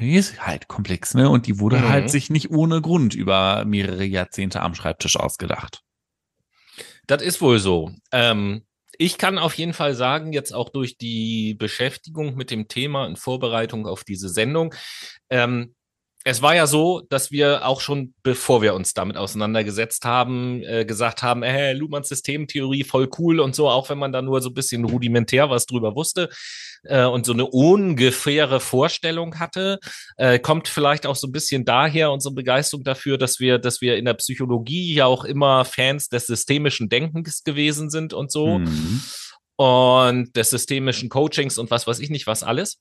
die ist halt komplex, ne? Und die wurde mhm. halt sich nicht ohne Grund über mehrere Jahrzehnte am Schreibtisch ausgedacht. Das ist wohl so. Ähm, ich kann auf jeden Fall sagen, jetzt auch durch die Beschäftigung mit dem Thema in Vorbereitung auf diese Sendung, ähm, es war ja so, dass wir auch schon, bevor wir uns damit auseinandergesetzt haben, äh, gesagt haben, äh, Luhmanns Systemtheorie voll cool und so, auch wenn man da nur so ein bisschen rudimentär was drüber wusste äh, und so eine ungefähre Vorstellung hatte, äh, kommt vielleicht auch so ein bisschen daher unsere Begeisterung dafür, dass wir, dass wir in der Psychologie ja auch immer Fans des systemischen Denkens gewesen sind und so. Mhm und des systemischen Coachings und was weiß ich nicht, was alles.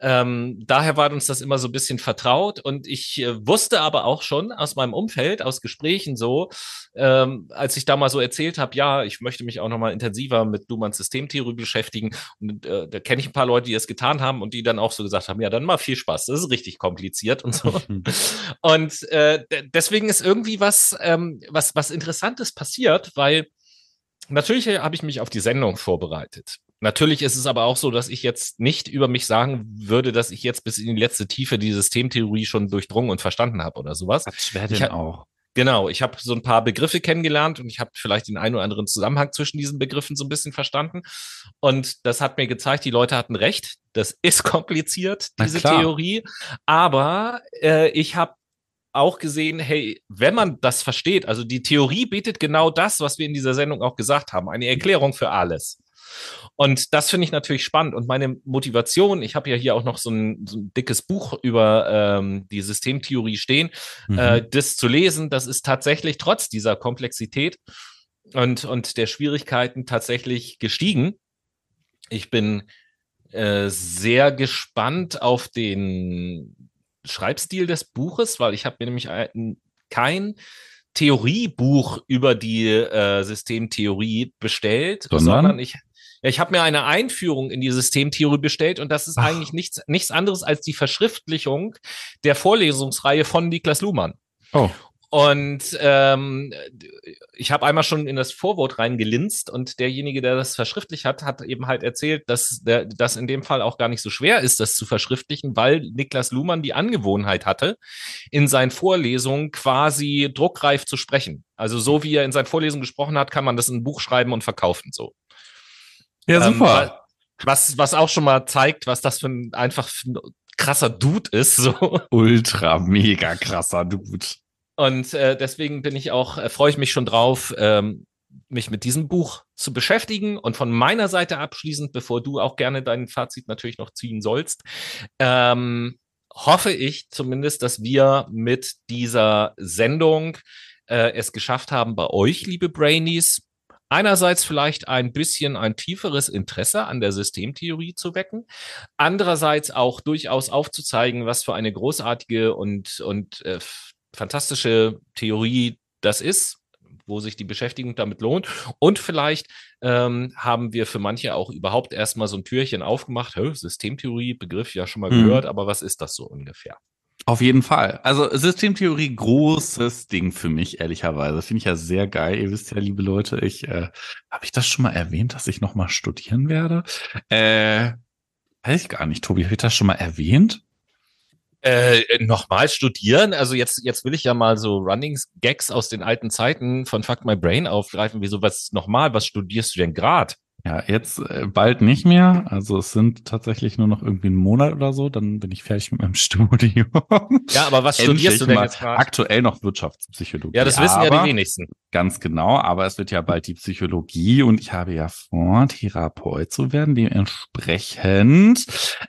Ähm, daher war uns das immer so ein bisschen vertraut und ich äh, wusste aber auch schon aus meinem Umfeld, aus Gesprächen so, ähm, als ich da mal so erzählt habe, ja, ich möchte mich auch nochmal intensiver mit Luhmanns Systemtheorie beschäftigen und äh, da kenne ich ein paar Leute, die es getan haben und die dann auch so gesagt haben, ja, dann mal viel Spaß, das ist richtig kompliziert und so. und äh, deswegen ist irgendwie was, ähm, was, was Interessantes passiert, weil Natürlich habe ich mich auf die Sendung vorbereitet. Natürlich ist es aber auch so, dass ich jetzt nicht über mich sagen würde, dass ich jetzt bis in die letzte Tiefe die Systemtheorie schon durchdrungen und verstanden habe oder sowas. Das schwer denn auch. Genau, ich habe so ein paar Begriffe kennengelernt und ich habe vielleicht den einen oder anderen Zusammenhang zwischen diesen Begriffen so ein bisschen verstanden. Und das hat mir gezeigt, die Leute hatten recht. Das ist kompliziert, diese Theorie. Aber äh, ich habe auch gesehen, hey, wenn man das versteht, also die Theorie bietet genau das, was wir in dieser Sendung auch gesagt haben, eine Erklärung für alles. Und das finde ich natürlich spannend. Und meine Motivation, ich habe ja hier auch noch so ein, so ein dickes Buch über ähm, die Systemtheorie stehen, mhm. äh, das zu lesen, das ist tatsächlich trotz dieser Komplexität und, und der Schwierigkeiten tatsächlich gestiegen. Ich bin äh, sehr gespannt auf den Schreibstil des Buches, weil ich habe mir nämlich ein, kein Theoriebuch über die äh, Systemtheorie bestellt, sondern, sondern ich, ich habe mir eine Einführung in die Systemtheorie bestellt und das ist Ach. eigentlich nichts, nichts anderes als die Verschriftlichung der Vorlesungsreihe von Niklas Luhmann. Oh. Und ähm, ich habe einmal schon in das Vorwort reingelinst und derjenige, der das verschriftlich hat, hat eben halt erzählt, dass das in dem Fall auch gar nicht so schwer ist, das zu verschriftlichen, weil Niklas Luhmann die Angewohnheit hatte, in seinen Vorlesungen quasi druckreif zu sprechen. Also so wie er in seinen Vorlesungen gesprochen hat, kann man das in ein Buch schreiben und verkaufen so. Ja, ähm, super. Ähm, was, was auch schon mal zeigt, was das für ein einfach für ein krasser Dude ist. So. Ultra mega krasser Dude. Und äh, deswegen bin ich auch, äh, freue ich mich schon drauf, ähm, mich mit diesem Buch zu beschäftigen. Und von meiner Seite abschließend, bevor du auch gerne dein Fazit natürlich noch ziehen sollst, ähm, hoffe ich zumindest, dass wir mit dieser Sendung äh, es geschafft haben, bei euch, liebe Brainies, einerseits vielleicht ein bisschen ein tieferes Interesse an der Systemtheorie zu wecken, andererseits auch durchaus aufzuzeigen, was für eine großartige und, und äh, fantastische Theorie das ist, wo sich die Beschäftigung damit lohnt. Und vielleicht ähm, haben wir für manche auch überhaupt erstmal so ein Türchen aufgemacht. Systemtheorie, Begriff ja schon mal mhm. gehört, aber was ist das so ungefähr? Auf jeden Fall. Also Systemtheorie, großes Ding für mich, ehrlicherweise. Finde ich ja sehr geil. Ihr wisst ja, liebe Leute, ich äh, habe ich das schon mal erwähnt, dass ich nochmal studieren werde? Äh, weiß ich gar nicht, Tobi, habe ich das schon mal erwähnt? Äh, nochmal studieren. Also jetzt, jetzt will ich ja mal so Running Gags aus den alten Zeiten von Fuck My Brain aufgreifen. Wieso was nochmal? Was studierst du denn gerade? Ja, jetzt äh, bald nicht mehr. Also es sind tatsächlich nur noch irgendwie einen Monat oder so, dann bin ich fertig mit meinem Studium. Ja, aber was studierst du denn jetzt gerade? Aktuell noch Wirtschaftspsychologie. Ja, das wissen aber, ja die wenigsten. Ganz genau, aber es wird ja bald die Psychologie und ich habe ja vor, Therapeut zu werden. Dementsprechend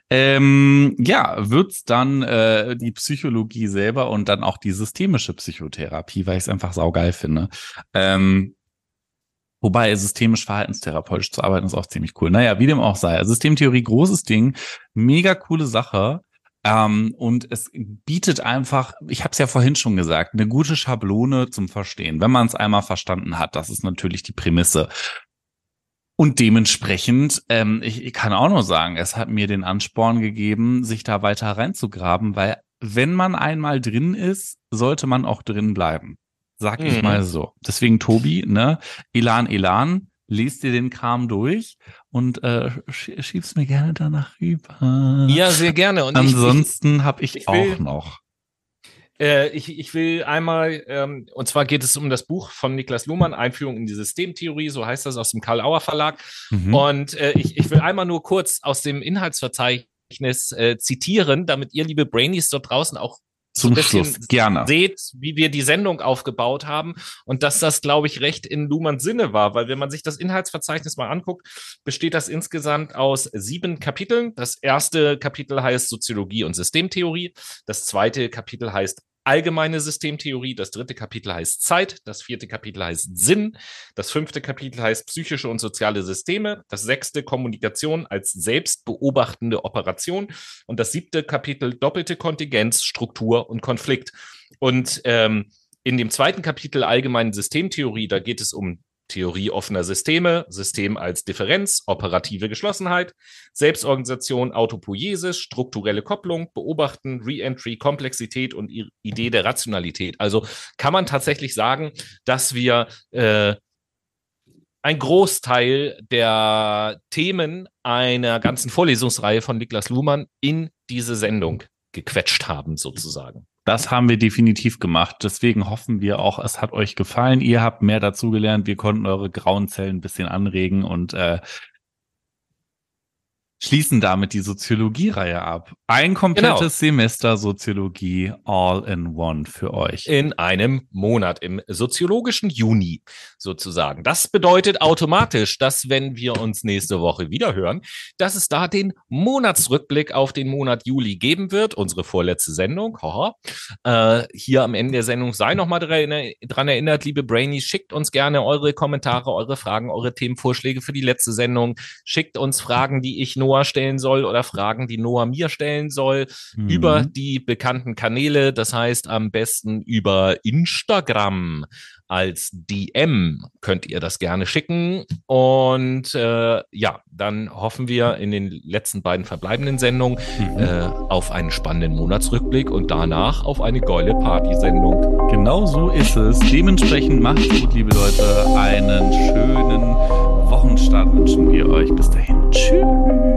ähm, ja, wird's dann äh, die Psychologie selber und dann auch die systemische Psychotherapie, weil ich es einfach saugeil finde. Ähm, Wobei systemisch verhaltenstherapeutisch zu arbeiten ist auch ziemlich cool. Naja, wie dem auch sei. Systemtheorie, großes Ding, mega coole Sache. Ähm, und es bietet einfach, ich habe es ja vorhin schon gesagt, eine gute Schablone zum Verstehen, wenn man es einmal verstanden hat. Das ist natürlich die Prämisse. Und dementsprechend, ähm, ich, ich kann auch nur sagen, es hat mir den Ansporn gegeben, sich da weiter reinzugraben, weil wenn man einmal drin ist, sollte man auch drin bleiben. Sag ich mhm. mal so. Deswegen, Tobi, ne, Elan, Elan, lest dir den Kram durch und äh, schieb's mir gerne danach rüber. Ja, sehr gerne. Und Ansonsten habe ich, ich, ich auch noch. Äh, ich, ich will einmal, ähm, und zwar geht es um das Buch von Niklas Luhmann, Einführung in die Systemtheorie, so heißt das aus dem Karl-Auer Verlag. Mhm. Und äh, ich, ich will einmal nur kurz aus dem Inhaltsverzeichnis äh, zitieren, damit ihr, liebe Brainies dort draußen, auch zum so Schluss gerne seht, wie wir die Sendung aufgebaut haben und dass das, glaube ich, recht in Luhmanns Sinne war, weil wenn man sich das Inhaltsverzeichnis mal anguckt, besteht das insgesamt aus sieben Kapiteln. Das erste Kapitel heißt Soziologie und Systemtheorie. Das zweite Kapitel heißt allgemeine Systemtheorie. Das dritte Kapitel heißt Zeit. Das vierte Kapitel heißt Sinn. Das fünfte Kapitel heißt psychische und soziale Systeme. Das sechste Kommunikation als selbstbeobachtende Operation. Und das siebte Kapitel doppelte Kontingenz, Struktur und Konflikt. Und ähm, in dem zweiten Kapitel allgemeine Systemtheorie, da geht es um Theorie offener Systeme, System als Differenz, operative Geschlossenheit, Selbstorganisation, Autopoiesis, strukturelle Kopplung, Beobachten, Reentry, Komplexität und Idee der Rationalität. Also kann man tatsächlich sagen, dass wir äh, ein Großteil der Themen einer ganzen Vorlesungsreihe von Niklas Luhmann in diese Sendung gequetscht haben, sozusagen. Das haben wir definitiv gemacht. Deswegen hoffen wir auch, es hat euch gefallen. Ihr habt mehr dazugelernt. Wir konnten eure grauen Zellen ein bisschen anregen und äh, schließen damit die Soziologie-Reihe ab. Ein komplettes genau. Semester Soziologie all in one für euch. In einem Monat, im soziologischen Juni sozusagen. Das bedeutet automatisch, dass wenn wir uns nächste Woche wieder hören, dass es da den Monatsrückblick auf den Monat Juli geben wird. Unsere vorletzte Sendung. Haha. Äh, hier am Ende der Sendung sei nochmal dran erinnert, liebe Brainies, schickt uns gerne eure Kommentare, eure Fragen, eure Themenvorschläge für die letzte Sendung. Schickt uns Fragen, die ich Noah stellen soll oder Fragen, die Noah mir stellen soll, mhm. über die bekannten Kanäle. Das heißt am besten über Instagram als DM könnt ihr das gerne schicken. Und äh, ja, dann hoffen wir in den letzten beiden verbleibenden Sendungen mhm. äh, auf einen spannenden Monatsrückblick und danach auf eine geile Partysendung. Genau so ist es. Dementsprechend macht's gut, liebe Leute. Einen schönen Wochenstart wünschen wir euch. Bis dahin. Tschüss.